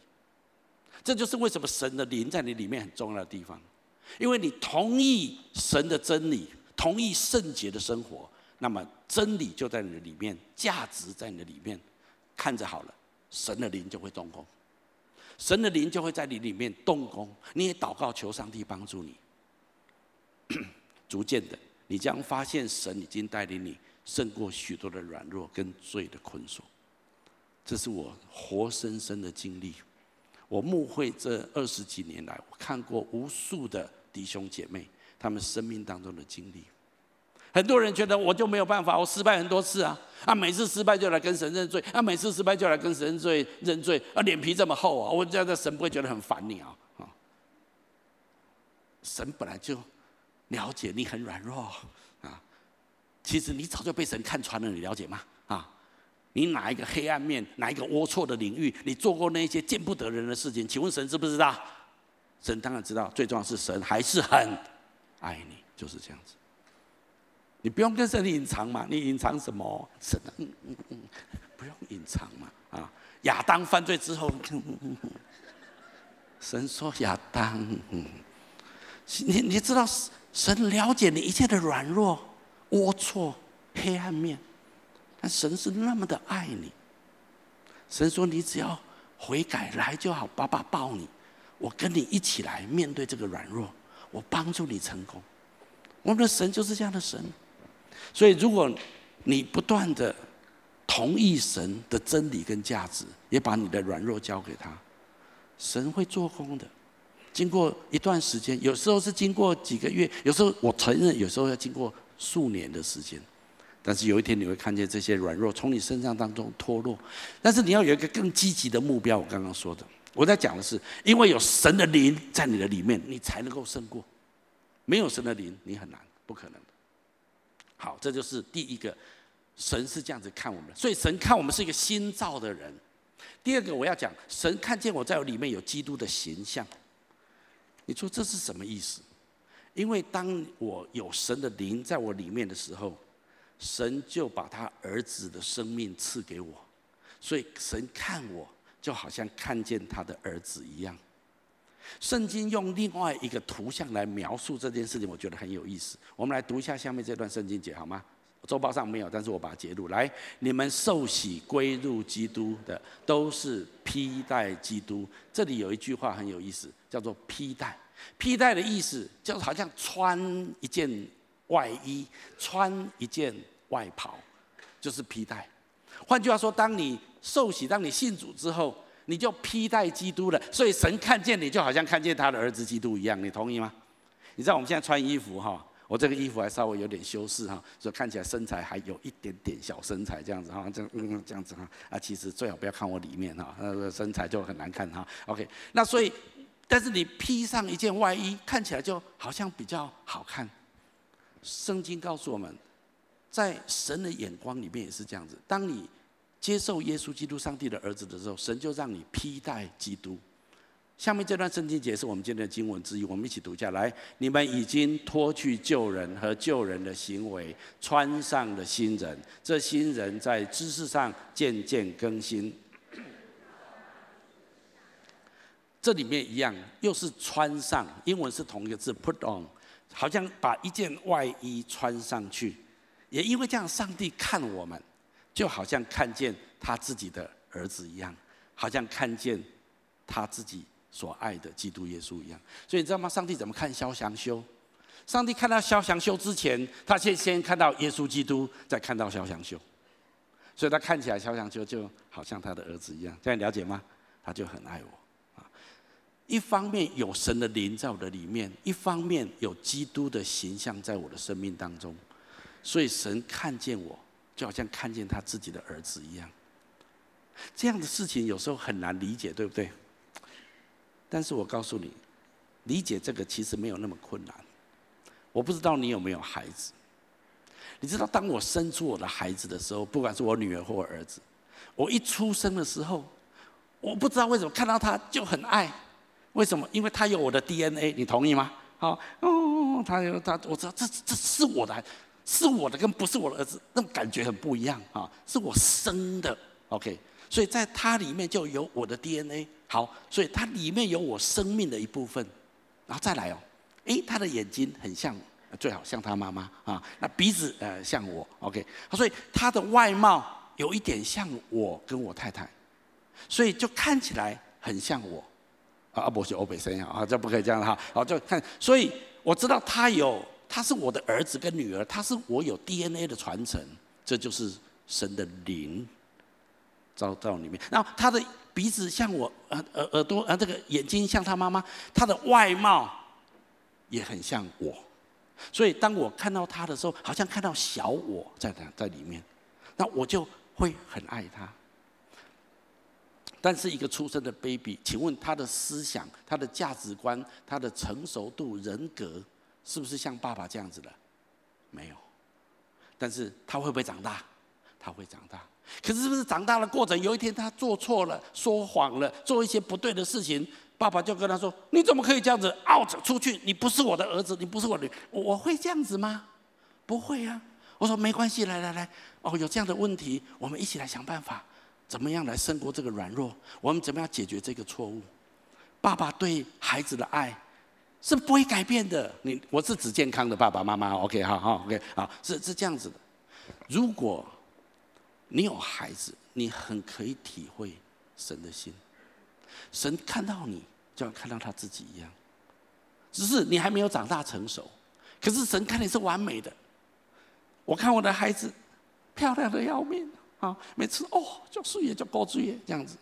这就是为什么神的灵在你里面很重要的地方。因为你同意神的真理，同意圣洁的生活，那么真理就在你的里面，价值在你的里面，看着好了，神的灵就会动工，神的灵就会在你里面动工。你也祷告求上帝帮助你，逐渐的，你将发现神已经带领你胜过许多的软弱跟罪的捆锁。这是我活生生的经历。我牧会这二十几年来，我看过无数的。弟兄姐妹，他们生命当中的经历，很多人觉得我就没有办法，我失败很多次啊，啊，每次失败就来跟神认罪，啊，每次失败就来跟神认罪认罪，啊，脸皮这么厚啊，我这样的神不会觉得很烦你啊？啊，神本来就了解你很软弱啊，其实你早就被神看穿了，你了解吗？啊，你哪一个黑暗面，哪一个龌龊的领域，你做过那些见不得人的事情，请问神知不知道？神当然知道，最重要是神还是很爱你，就是这样子。你不用跟神隐藏嘛，你隐藏什么？神，嗯嗯嗯，不用隐藏嘛。啊，亚当犯罪之后，嗯、神说亚当，嗯、你你知道神了解你一切的软弱、龌龊、黑暗面，但神是那么的爱你。神说你只要悔改来就好，爸爸抱你。我跟你一起来面对这个软弱，我帮助你成功。我们的神就是这样的神，所以如果你不断的同意神的真理跟价值，也把你的软弱交给他，神会做工的。经过一段时间，有时候是经过几个月，有时候我承认，有时候要经过数年的时间。但是有一天你会看见这些软弱从你身上当中脱落。但是你要有一个更积极的目标，我刚刚说的。我在讲的是，因为有神的灵在你的里面，你才能够胜过。没有神的灵，你很难，不可能。好，这就是第一个，神是这样子看我们，所以神看我们是一个新造的人。第二个，我要讲，神看见我在我里面有基督的形象。你说这是什么意思？因为当我有神的灵在我里面的时候，神就把他儿子的生命赐给我，所以神看我。就好像看见他的儿子一样。圣经用另外一个图像来描述这件事情，我觉得很有意思。我们来读一下下面这段圣经节好吗？周报上没有，但是我把它截录来。你们受洗归入基督的，都是披戴基督。这里有一句话很有意思，叫做“披戴”。披戴的意思就是好像穿一件外衣，穿一件外袍，就是披戴。换句话说，当你受洗，当你信主之后，你就披戴基督了。所以神看见你就好像看见他的儿子基督一样，你同意吗？你知道我们现在穿衣服哈？我这个衣服还稍微有点修饰哈，所以看起来身材还有一点点小身材这样子哈，这嗯这样子哈啊，其实最好不要看我里面哈，那个身材就很难看哈。OK，那所以，但是你披上一件外衣，看起来就好像比较好看。圣经告诉我们，在神的眼光里面也是这样子，当你接受耶稣基督上帝的儿子的时候，神就让你披戴基督。下面这段圣经节是我们今天的经文之一，我们一起读下来。你们已经脱去旧人和旧人的行为，穿上了新人。这新人在知识上渐渐更新。这里面一样，又是穿上，英文是同一个字，put on，好像把一件外衣穿上去。也因为这样，上帝看我们，就好像看见他自己的儿子一样，好像看见他自己。所爱的基督耶稣一样，所以你知道吗？上帝怎么看萧祥修？上帝看到萧祥修之前，他先先看到耶稣基督，再看到萧祥修，所以他看起来萧祥修就好像他的儿子一样，这样了解吗？他就很爱我啊。一方面有神的灵在我的里面，一方面有基督的形象在我的生命当中，所以神看见我，就好像看见他自己的儿子一样。这样的事情有时候很难理解，对不对？但是我告诉你，理解这个其实没有那么困难。我不知道你有没有孩子，你知道当我生出我的孩子的时候，不管是我女儿或我儿子，我一出生的时候，我不知道为什么看到他就很爱，为什么？因为他有我的 DNA，你同意吗？好，哦，他有他，我知道这这是我的，是我的，跟不是我的儿子，那种感觉很不一样啊，是我生的，OK。所以在它里面就有我的 DNA，好，所以它里面有我生命的一部分，然后再来哦，诶，他的眼睛很像，最好像他妈妈啊，那鼻子呃像我，OK，所以他的外貌有一点像我跟我太太，所以就看起来很像我，啊，不是欧北生啊，这不可以这样哈，好，就看，所以我知道他有，他是我的儿子跟女儿，他是我有 DNA 的传承，这就是神的灵。照到里面，然后他的鼻子像我，耳耳耳朵，呃，这个眼睛像他妈妈，他的外貌也很像我，所以当我看到他的时候，好像看到小我在在里面，那我就会很爱他。但是一个出生的 baby，请问他的思想、他的价值观、他的成熟度、人格，是不是像爸爸这样子的？没有。但是他会不会长大？他会长大。可是，是不是长大的过程，有一天他做错了、说谎了、做一些不对的事情，爸爸就跟他说：“你怎么可以这样子？out 出去！你不是我的儿子，你不是我的女。”我会这样子吗？不会啊！我说没关系，来来来，哦，有这样的问题，我们一起来想办法，怎么样来胜过这个软弱？我们怎么样解决这个错误？爸爸对孩子的爱是不会改变的。你，我是指健康的爸爸妈妈。OK，好好，OK，好，是是这样子的。如果你有孩子，你很可以体会神的心。神看到你，就像看到他自己一样。只是你还没有长大成熟，可是神看你是完美的。我看我的孩子，漂亮的要命啊！每次哦，就睡也就过睡也这样子。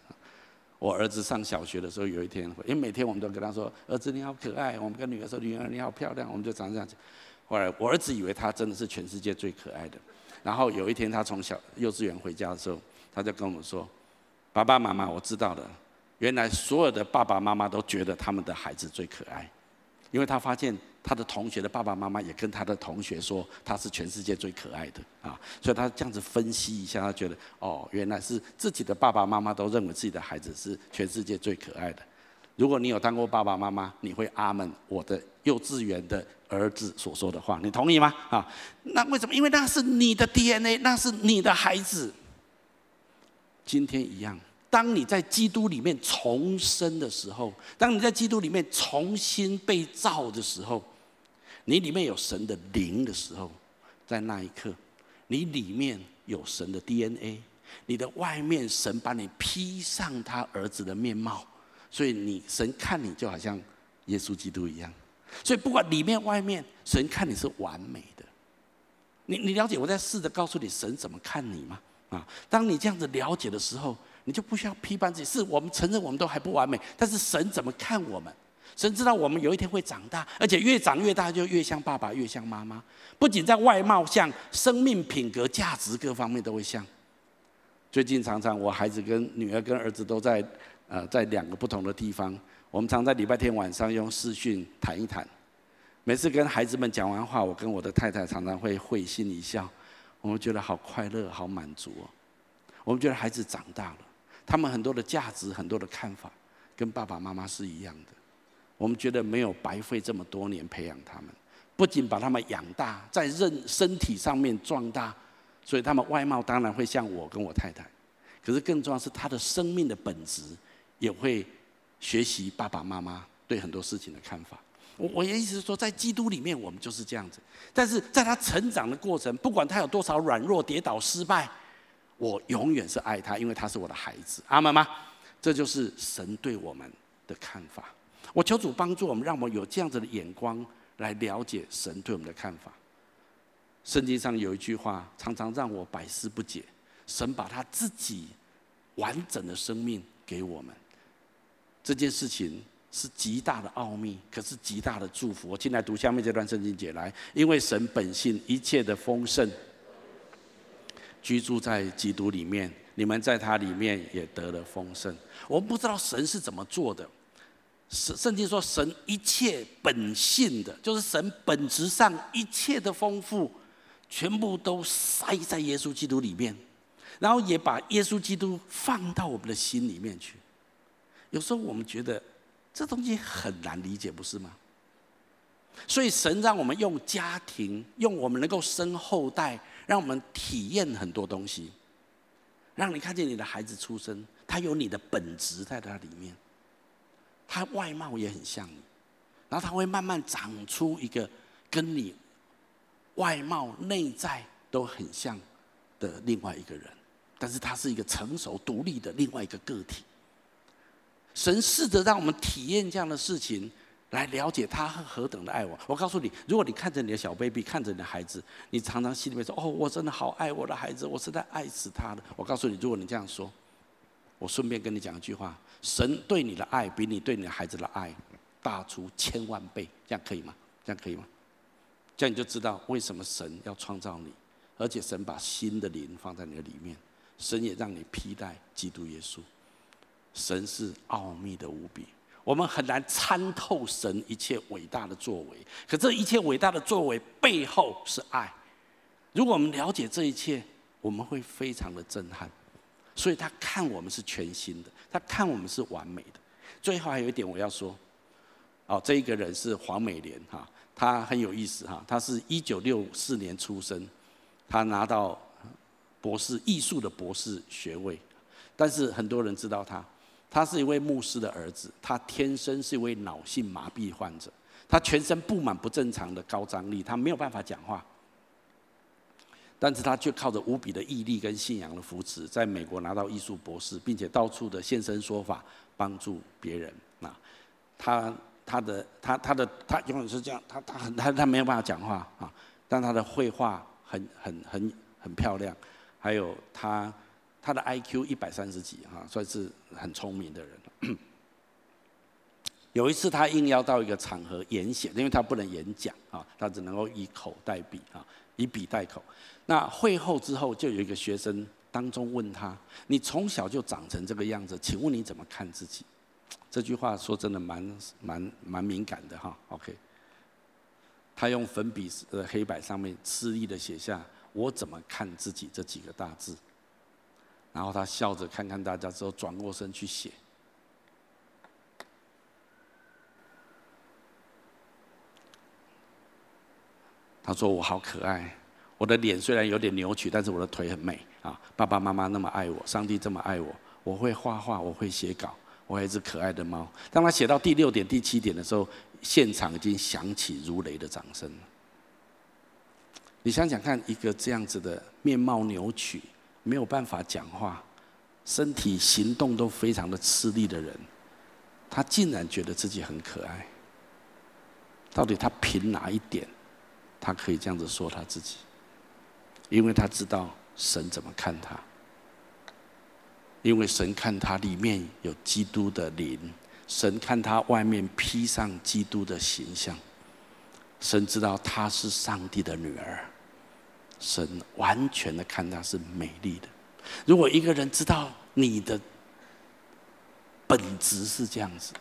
我儿子上小学的时候，有一天，因为每天我们都跟他说：“儿子你好可爱。”我们跟女儿说：“女儿你好漂亮。”我们就常这样子。后来我儿子以为他真的是全世界最可爱的。然后有一天，他从小幼稚园回家的时候，他就跟我们说：“爸爸妈妈，我知道了，原来所有的爸爸妈妈都觉得他们的孩子最可爱，因为他发现他的同学的爸爸妈妈也跟他的同学说他是全世界最可爱的啊，所以他这样子分析一下，他觉得哦，原来是自己的爸爸妈妈都认为自己的孩子是全世界最可爱的。如果你有当过爸爸妈妈，你会阿门我的幼稚园的。”儿子所说的话，你同意吗？啊，那为什么？因为那是你的 DNA，那是你的孩子。今天一样，当你在基督里面重生的时候，当你在基督里面重新被造的时候，你里面有神的灵的时候，在那一刻，你里面有神的 DNA，你的外面神把你披上他儿子的面貌，所以你神看你就好像耶稣基督一样，所以不管里面外面，神看你是完美的。你你了解我在试着告诉你神怎么看你吗？啊，当你这样子了解的时候，你就不需要批判自己。是我们承认我们都还不完美，但是神怎么看我们？神知道我们有一天会长大，而且越长越大就越像爸爸，越像妈妈。不仅在外貌像，生命品格、价值各方面都会像。最近常常我孩子跟女儿跟儿子都在呃在两个不同的地方，我们常在礼拜天晚上用视讯谈一谈。每次跟孩子们讲完话，我跟我的太太常常会会心一笑，我们觉得好快乐、好满足哦。我们觉得孩子长大了，他们很多的价值、很多的看法，跟爸爸妈妈是一样的。我们觉得没有白费这么多年培养他们，不仅把他们养大，在认身体上面壮大，所以他们外貌当然会像我跟我太太。可是更重要是他的生命的本质，也会学习爸爸妈妈对很多事情的看法。我我的意思是说，在基督里面我们就是这样子，但是在他成长的过程，不管他有多少软弱、跌倒、失败，我永远是爱他，因为他是我的孩子。阿们吗？这就是神对我们的看法。我求主帮助我们，让我有这样子的眼光来了解神对我们的看法。圣经上有一句话，常常让我百思不解：神把他自己完整的生命给我们，这件事情是极大的奥秘，可是极大的祝福。我进来读下面这段圣经节来，因为神本性一切的丰盛，居住在基督里面，你们在他里面也得了丰盛。我们不知道神是怎么做的。圣圣经说，神一切本性的，就是神本质上一切的丰富，全部都塞在耶稣基督里面，然后也把耶稣基督放到我们的心里面去。有时候我们觉得这东西很难理解，不是吗？所以神让我们用家庭，用我们能够生后代，让我们体验很多东西，让你看见你的孩子出生，他有你的本质在他里面。他外貌也很像你，然后他会慢慢长出一个跟你外貌、内在都很像的另外一个人，但是他是一个成熟独立的另外一个个体。神试着让我们体验这样的事情，来了解他何等的爱我。我告诉你，如果你看着你的小 baby，看着你的孩子，你常常心里面说：“哦，我真的好爱我的孩子，我实在爱死他了。”我告诉你，如果你这样说，我顺便跟你讲一句话。神对你的爱比你对你的孩子的爱大出千万倍，这样可以吗？这样可以吗？这样你就知道为什么神要创造你，而且神把新的灵放在你的里面，神也让你披戴基督耶稣。神是奥秘的无比，我们很难参透神一切伟大的作为，可这一切伟大的作为背后是爱。如果我们了解这一切，我们会非常的震撼。所以他看我们是全新的，他看我们是完美的。最后还有一点我要说，哦，这一个人是黄美莲哈，他很有意思哈，他是一九六四年出生，他拿到博士艺术的博士学位，但是很多人知道他，他是一位牧师的儿子，他天生是一位脑性麻痹患者，他全身布满不正常的高张力，他没有办法讲话。但是他却靠着无比的毅力跟信仰的扶持，在美国拿到艺术博士，并且到处的现身说法，帮助别人。啊，他他的他他的他永远是这样，他他很他他没有办法讲话啊，但他的绘画很很很很漂亮，还有他他的 IQ 一百三十几哈，算是很聪明的人。有一次他应邀到一个场合演讲，因为他不能演讲啊，他只能够以口代笔啊。以笔代口。那会后之后，就有一个学生当中问他：“你从小就长成这个样子，请问你怎么看自己？”这句话说真的蛮蛮蛮敏感的哈。OK，他用粉笔的黑板上面吃力的写下“我怎么看自己”这几个大字，然后他笑着看看大家之后，转过身去写。他说：“我好可爱，我的脸虽然有点扭曲，但是我的腿很美啊！爸爸妈妈那么爱我，上帝这么爱我，我会画画，我会写稿，我还有一只可爱的猫。当他写到第六点、第七点的时候，现场已经响起如雷的掌声。你想想看，一个这样子的面貌扭曲、没有办法讲话、身体行动都非常的吃力的人，他竟然觉得自己很可爱。到底他凭哪一点，他可以这样子说他自己？因为他知道神怎么看他。因为神看他里面有基督的灵，神看他外面披上基督的形象。神知道他是上帝的女儿，神完全的看他是美丽的。如果一个人知道你的本质是这样子，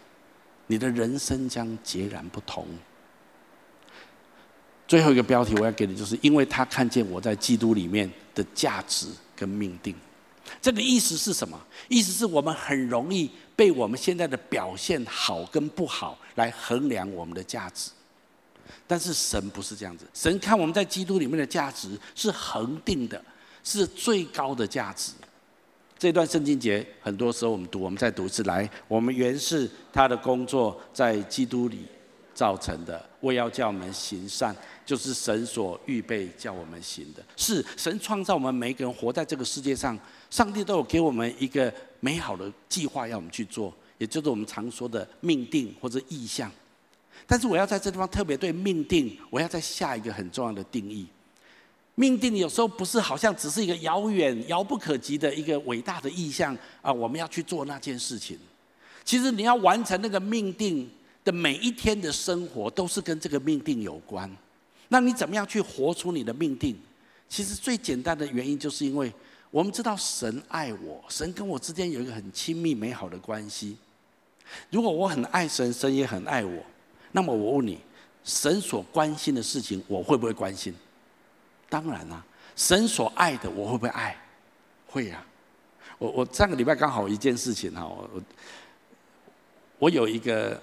你的人生将截然不同。最后一个标题我要给你，就是因为他看见我在基督里面的价值跟命定。这个意思是什么？意思是我们很容易被我们现在的表现好跟不好来衡量我们的价值。但是神不是这样子，神看我们在基督里面的价值是恒定的，是最高的价值。这段圣经节很多时候我们读，我们再读一次来。我们原是他的工作，在基督里造成的，为要叫我们行善，就是神所预备叫我们行的。是神创造我们每一个人活在这个世界上，上帝都有给我们一个美好的计划要我们去做，也就是我们常说的命定或者意向。但是我要在这地方特别对命定，我要再下一个很重要的定义。命定有时候不是好像只是一个遥远、遥不可及的一个伟大的意象啊，我们要去做那件事情。其实你要完成那个命定的每一天的生活，都是跟这个命定有关。那你怎么样去活出你的命定？其实最简单的原因，就是因为我们知道神爱我，神跟我之间有一个很亲密美好的关系。如果我很爱神，神也很爱我。那么我问你，神所关心的事情，我会不会关心？当然啦，神所爱的，我会不会爱？会呀。我我上个礼拜刚好一件事情哈，我我有一个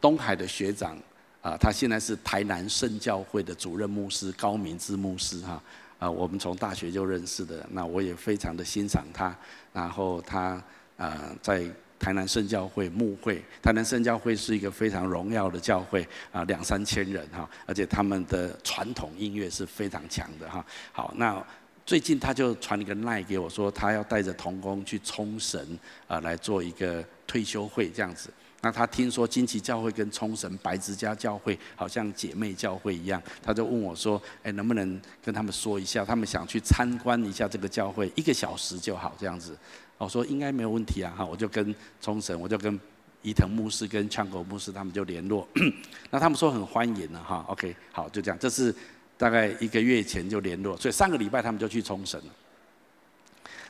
东海的学长啊，他现在是台南圣教会的主任牧师高明之牧师哈啊，我们从大学就认识的，那我也非常的欣赏他，然后他啊在。台南圣教会牧会，台南圣教会是一个非常荣耀的教会啊，两三千人哈，而且他们的传统音乐是非常强的哈。好，那最近他就传一个赖给我说，他要带着童工去冲绳啊来做一个退休会这样子。那他听说金旗教会跟冲绳白之家教会好像姐妹教会一样，他就问我说，哎，能不能跟他们说一下，他们想去参观一下这个教会，一个小时就好这样子。我说应该没有问题啊，哈，我就跟冲绳，我就跟伊藤牧师跟枪口牧师他们就联络，那他们说很欢迎了哈，OK，好，就这样，这是大概一个月前就联络，所以上个礼拜他们就去冲绳了，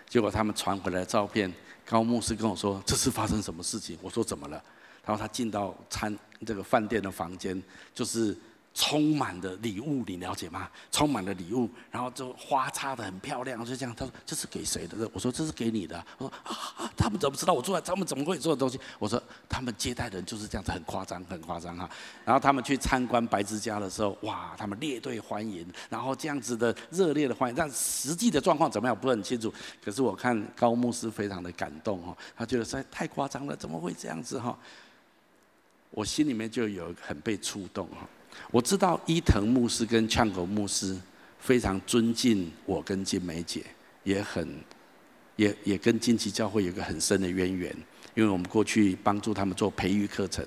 结果他们传回来照片，高牧师跟我说，这是发生什么事情？我说怎么了？然后他进到餐这个饭店的房间，就是。充满了礼物，你了解吗？充满了礼物，然后就花插得很漂亮，就这样。他说：“这是给谁的？”我说：“这是给你的。”我说：“啊，他们怎么知道我做？他们怎么会做的东西？”我说：“他们接待人就是这样子，很夸张，很夸张哈。”然后他们去参观白之家的时候，哇，他们列队欢迎，然后这样子的热烈的欢迎。但实际的状况怎么样，不是很清楚。可是我看高牧师非常的感动哈，他觉得实在太夸张了，怎么会这样子哈？我心里面就有很被触动哈。我知道伊藤牧师跟呛口牧师非常尊敬我跟金梅姐，也很也也跟金旗教会有个很深的渊源，因为我们过去帮助他们做培育课程，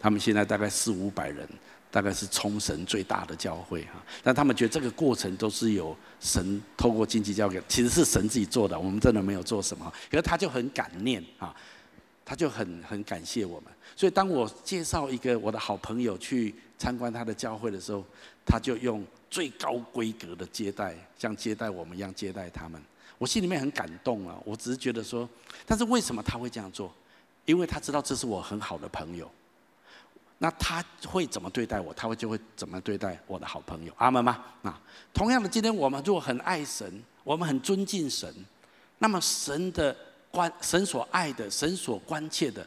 他们现在大概四五百人，大概是冲绳最大的教会哈。但他们觉得这个过程都是有神透过金旗教会，其实是神自己做的，我们真的没有做什么。可是他就很感念啊，他就很很感谢我们。所以当我介绍一个我的好朋友去。参观他的教会的时候，他就用最高规格的接待，像接待我们一样接待他们。我心里面很感动啊！我只是觉得说，但是为什么他会这样做？因为他知道这是我很好的朋友。那他会怎么对待我？他会就会怎么对待我的好朋友？阿门吗？啊，同样的，今天我们如果很爱神，我们很尊敬神，那么神的关，神所爱的，神所关切的，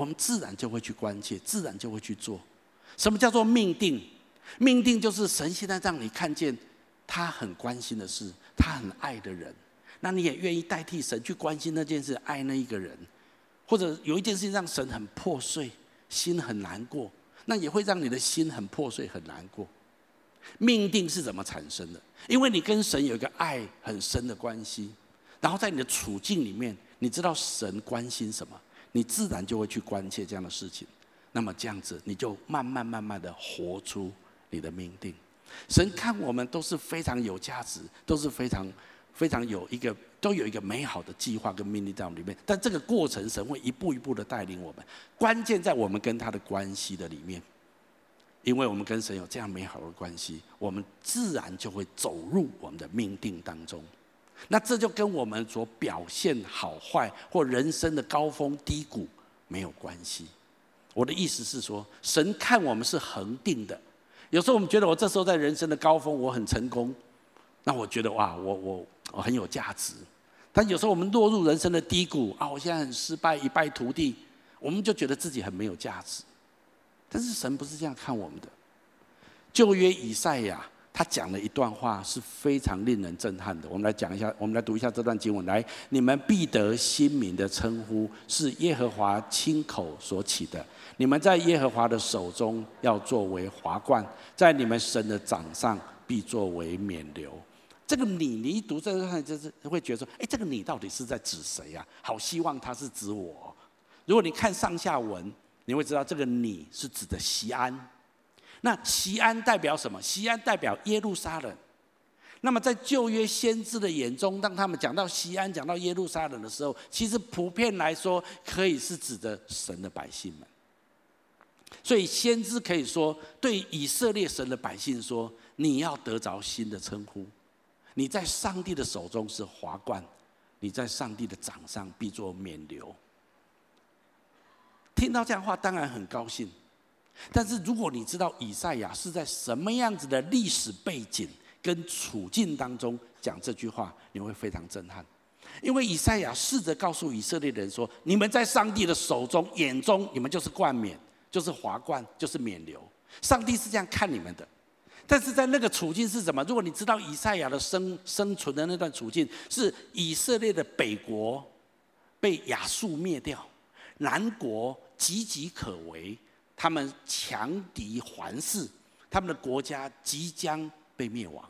我们自然就会去关切，自然就会去做。什么叫做命定？命定就是神现在让你看见他很关心的事，他很爱的人，那你也愿意代替神去关心那件事，爱那一个人，或者有一件事情让神很破碎，心很难过，那也会让你的心很破碎、很难过。命定是怎么产生的？因为你跟神有一个爱很深的关系，然后在你的处境里面，你知道神关心什么，你自然就会去关切这样的事情。那么这样子，你就慢慢慢慢的活出你的命定。神看我们都是非常有价值，都是非常。非常有一个，都有一个美好的计划跟命令在我们里面，但这个过程神会一步一步的带领我们，关键在我们跟他的关系的里面，因为我们跟神有这样美好的关系，我们自然就会走入我们的命定当中。那这就跟我们所表现好坏或人生的高峰低谷没有关系。我的意思是说，神看我们是恒定的，有时候我们觉得我这时候在人生的高峰，我很成功，那我觉得哇，我我。我，很有价值，但有时候我们落入人生的低谷啊，我现在很失败，一败涂地，我们就觉得自己很没有价值。但是神不是这样看我们的。旧约以赛亚他讲了一段话是非常令人震撼的，我们来讲一下，我们来读一下这段经文。来，你们必得新名的称呼，是耶和华亲口所起的。你们在耶和华的手中要作为华冠，在你们神的掌上必作为冕旒。这个你，你一读这个，就是会觉得说，哎，这个你到底是在指谁呀？好希望他是指我。如果你看上下文，你会知道这个你是指的西安。那西安代表什么？西安代表耶路撒冷。那么在旧约先知的眼中，当他们讲到西安、讲到耶路撒冷的时候，其实普遍来说，可以是指的神的百姓们。所以先知可以说，对以色列神的百姓说，你要得着新的称呼。你在上帝的手中是华冠，你在上帝的掌上必作冕旒。听到这样话，当然很高兴。但是如果你知道以赛亚是在什么样子的历史背景跟处境当中讲这句话，你会非常震撼。因为以赛亚试着告诉以色列人说：“你们在上帝的手中、眼中，你们就是冠冕，就是华冠，就是冕旒。上帝是这样看你们的。”但是在那个处境是什么？如果你知道以赛亚的生生存的那段处境，是以色列的北国被亚述灭掉，南国岌岌可危，他们强敌环视，他们的国家即将被灭亡。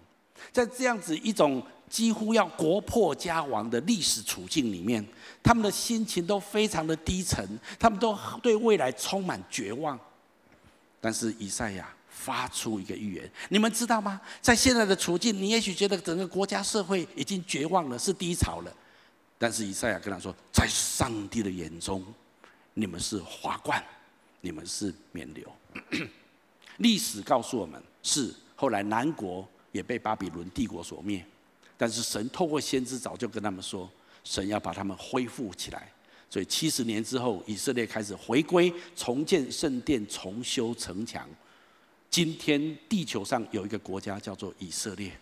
在这样子一种几乎要国破家亡的历史处境里面，他们的心情都非常的低沉，他们都对未来充满绝望。但是以赛亚。发出一个预言，你们知道吗？在现在的处境，你也许觉得整个国家社会已经绝望了，是低潮了。但是以赛亚跟他说，在上帝的眼中，你们是华冠，你们是免流。历史告诉我们，是后来南国也被巴比伦帝国所灭，但是神透过先知早就跟他们说，神要把他们恢复起来。所以七十年之后，以色列开始回归，重建圣殿，重修城墙。今天地球上有一个国家叫做以色列，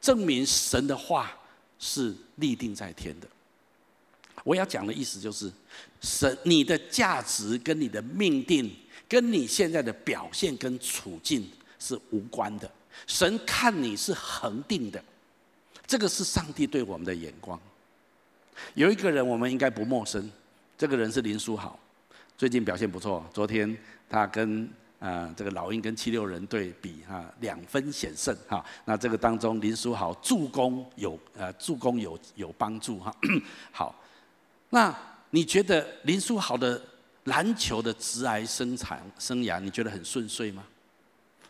证明神的话是立定在天的。我要讲的意思就是，神你的价值跟你的命定，跟你现在的表现跟处境是无关的。神看你是恒定的，这个是上帝对我们的眼光。有一个人我们应该不陌生，这个人是林书豪，最近表现不错。昨天他跟啊，这个老鹰跟七六人对比哈，两分险胜哈。那这个当中林书豪助攻有呃助攻有有帮助哈。好，那你觉得林书豪的篮球的职涯生产生涯，你觉得很顺遂吗？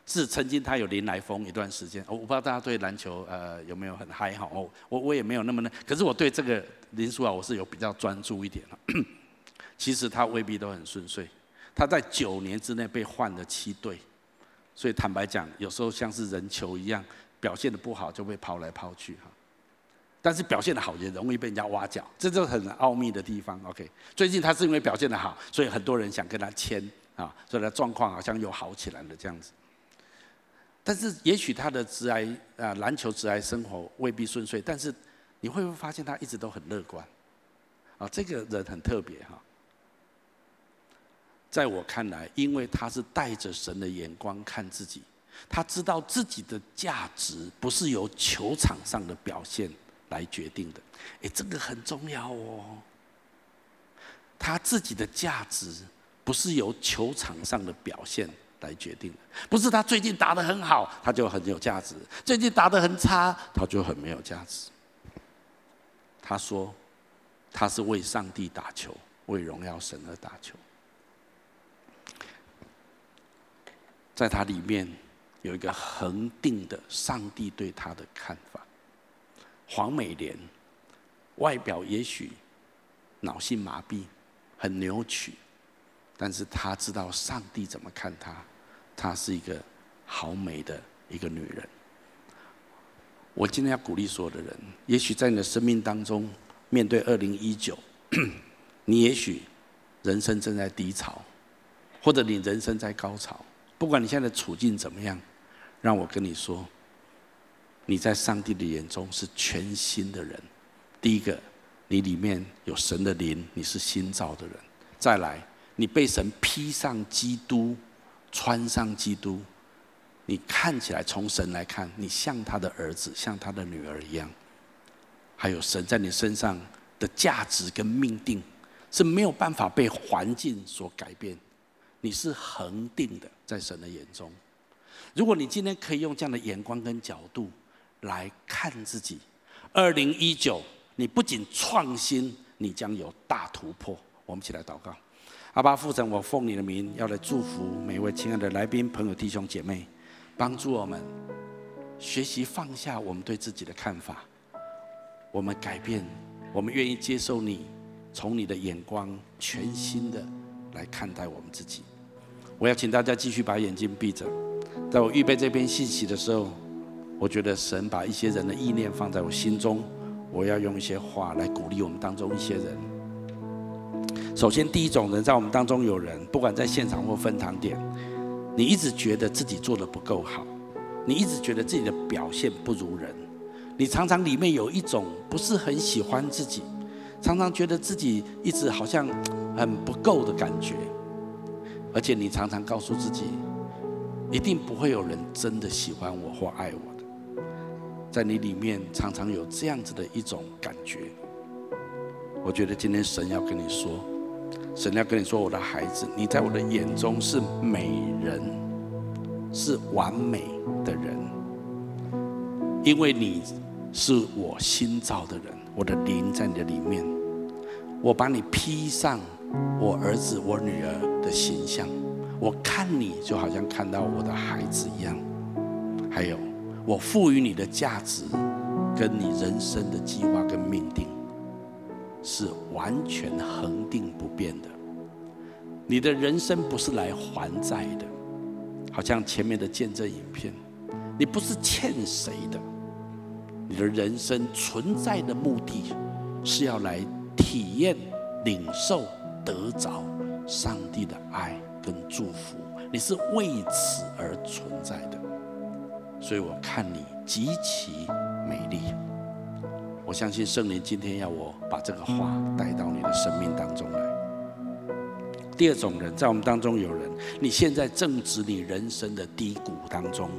是曾经他有林来疯一段时间，我不知道大家对篮球呃有没有很嗨哈？我我也没有那么那，可是我对这个林书豪我是有比较专注一点。其实他未必都很顺遂。他在九年之内被换了七队，所以坦白讲，有时候像是人球一样，表现的不好就被抛来抛去哈。但是表现的好也容易被人家挖角，这就是很奥秘的地方。OK，最近他是因为表现的好，所以很多人想跟他签啊，所以他状况好像又好起来了这样子。但是也许他的职涯啊，篮球职涯生活未必顺遂，但是你会不会发现他一直都很乐观？啊，这个人很特别哈。在我看来，因为他是带着神的眼光看自己，他知道自己的价值不是由球场上的表现来决定的。哎，这个很重要哦。他自己的价值不是由球场上的表现来决定的，不是他最近打得很好，他就很有价值；最近打得很差，他就很没有价值。他说，他是为上帝打球，为荣耀神而打球。在他里面有一个恒定的上帝对他的看法。黄美莲外表也许脑性麻痹，很扭曲，但是他知道上帝怎么看他，她是一个好美的一个女人。我今天要鼓励所有的人，也许在你的生命当中，面对二零一九，你也许人生正在低潮，或者你人生在高潮。不管你现在的处境怎么样，让我跟你说，你在上帝的眼中是全新的人。第一个，你里面有神的灵，你是新造的人。再来，你被神披上基督，穿上基督，你看起来从神来看，你像他的儿子，像他的女儿一样。还有神在你身上的价值跟命定是没有办法被环境所改变。你是恒定的，在神的眼中。如果你今天可以用这样的眼光跟角度来看自己，二零一九，你不仅创新，你将有大突破。我们一起来祷告，阿爸父神，我奉你的名要来祝福每一位亲爱的来宾、朋友、弟兄姐妹，帮助我们学习放下我们对自己的看法，我们改变，我们愿意接受你，从你的眼光全新的来看待我们自己。我要请大家继续把眼睛闭着。在我预备这篇信息的时候，我觉得神把一些人的意念放在我心中，我要用一些话来鼓励我们当中一些人。首先，第一种人，在我们当中有人，不管在现场或分堂点，你一直觉得自己做的不够好，你一直觉得自己的表现不如人，你常常里面有一种不是很喜欢自己，常常觉得自己一直好像很不够的感觉。而且你常常告诉自己，一定不会有人真的喜欢我或爱我，在你里面常常有这样子的一种感觉。我觉得今天神要跟你说，神要跟你说，我的孩子，你在我的眼中是美人，是完美的人，因为你是我新造的人，我的灵在你的里面，我把你披上。我儿子、我女儿的形象，我看你就好像看到我的孩子一样。还有，我赋予你的价值，跟你人生的计划跟命定，是完全恒定不变的。你的人生不是来还债的，好像前面的见证影片，你不是欠谁的。你的人生存在的目的，是要来体验、领受。得着上帝的爱跟祝福，你是为此而存在的，所以我看你极其美丽。我相信圣灵今天要我把这个话带到你的生命当中来。第二种人，在我们当中有人，你现在正值你人生的低谷当中，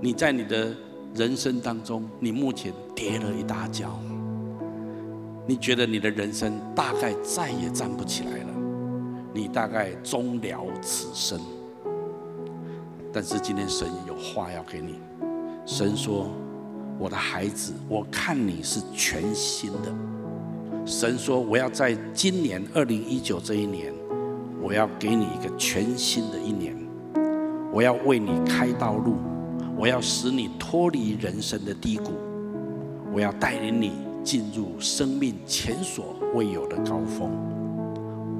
你在你的人生当中，你目前跌了一大跤。你觉得你的人生大概再也站不起来了，你大概终了此生。但是今天神有话要给你，神说：“我的孩子，我看你是全新的。”神说：“我要在今年二零一九这一年，我要给你一个全新的一年，我要为你开道路，我要使你脱离人生的低谷，我要带领你。”进入生命前所未有的高峰，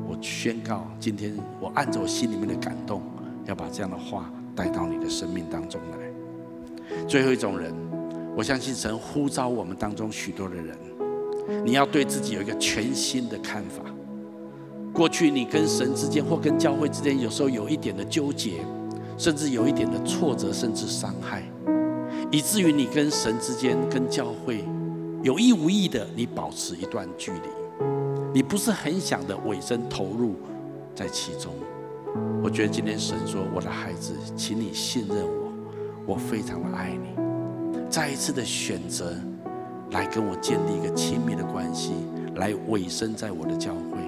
我宣告，今天我按照我心里面的感动，要把这样的话带到你的生命当中来。最后一种人，我相信神呼召我们当中许多的人，你要对自己有一个全新的看法。过去你跟神之间或跟教会之间，有时候有一点的纠结，甚至有一点的挫折，甚至伤害，以至于你跟神之间、跟教会。有意无意的，你保持一段距离，你不是很想的委身投入在其中。我觉得今天神说：“我的孩子，请你信任我，我非常的爱你。”再一次的选择来跟我建立一个亲密的关系，来委身在我的教会。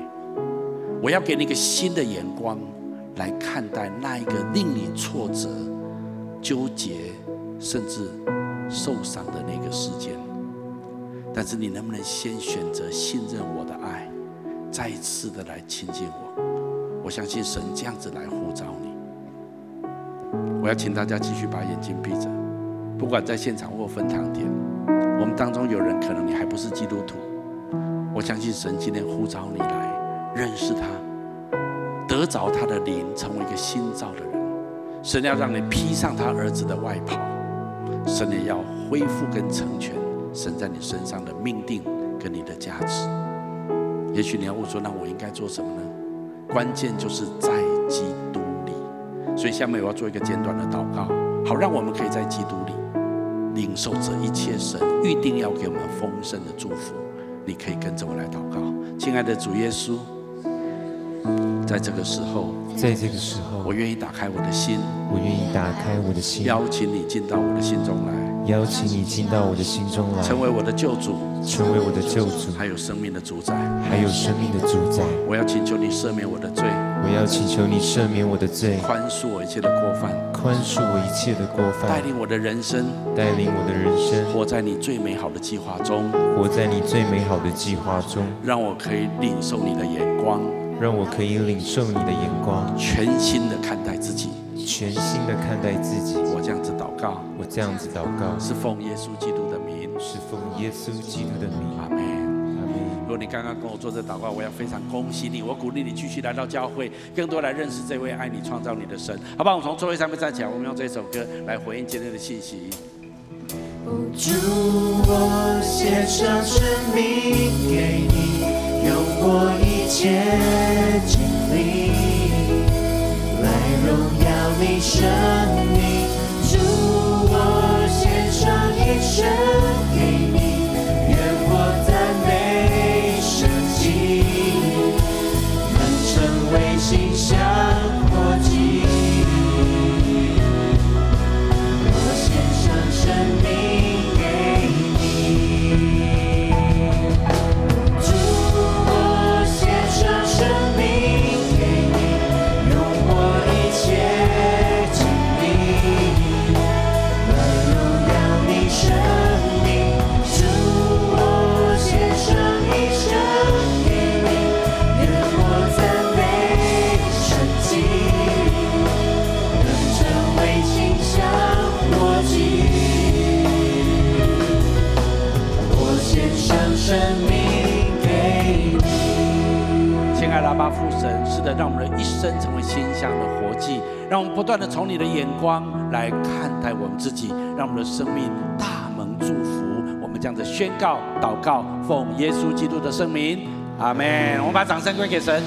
我要给你一个新的眼光来看待那一个令你挫折、纠结，甚至受伤的那个事件。但是你能不能先选择信任我的爱，再一次的来亲近我？我相信神这样子来呼召你。我要请大家继续把眼睛闭着，不管在现场或分堂点，我们当中有人可能你还不是基督徒，我相信神今天呼召你来认识他，得着他的灵，成为一个新造的人。神要让你披上他儿子的外袍，神也要恢复跟成全神在你身上的命定跟你的价值。也许你要问说，那我应该做什么呢？关键就是在基督里。所以下面我要做一个简短的祷告，好让我们可以在基督里领受这一切神预定要给我们丰盛的祝福。你可以跟着我来祷告，亲爱的主耶稣，在这个时候，在这个时候，我愿意打开我的心，我愿意打开我的心，邀请你进到我的心中来。邀请你进到我的心中来，成为我的救主，成为我的救主，还有生命的主宰，还有生命的主宰。我要请求你赦免我的罪，我要请求你赦免我的罪，宽恕我一切的过犯，宽恕我一切的过犯，带领我的人生，带领我的人生，活在你最美好的计划中，活在你最美好的计划中，让我可以领受你的眼光，让我可以领受你的眼光，全新的看待自己。全新的看待自己，我这样子祷告，我这样子祷告，是奉耶稣基督的名，是奉耶稣基督的名。阿门，阿门。如果你刚刚跟我做这祷告，我要非常恭喜你，我鼓励你继续来到教会，更多来认识这位爱你、创造你的神。好不好？我们从座位上面站起来，我们用这首歌来回应今天的信息。主，我献上生命给你，用我一切经历。荣耀你生命，祝，我献上一生给你，愿我赞美圣经，能成为心香。的，让我们的一生成为馨香的活祭，让我们不断的从你的眼光来看待我们自己，让我们的生命大蒙祝福。我们这样子宣告、祷告，奉耶稣基督的圣名，阿门。我们把掌声归给神。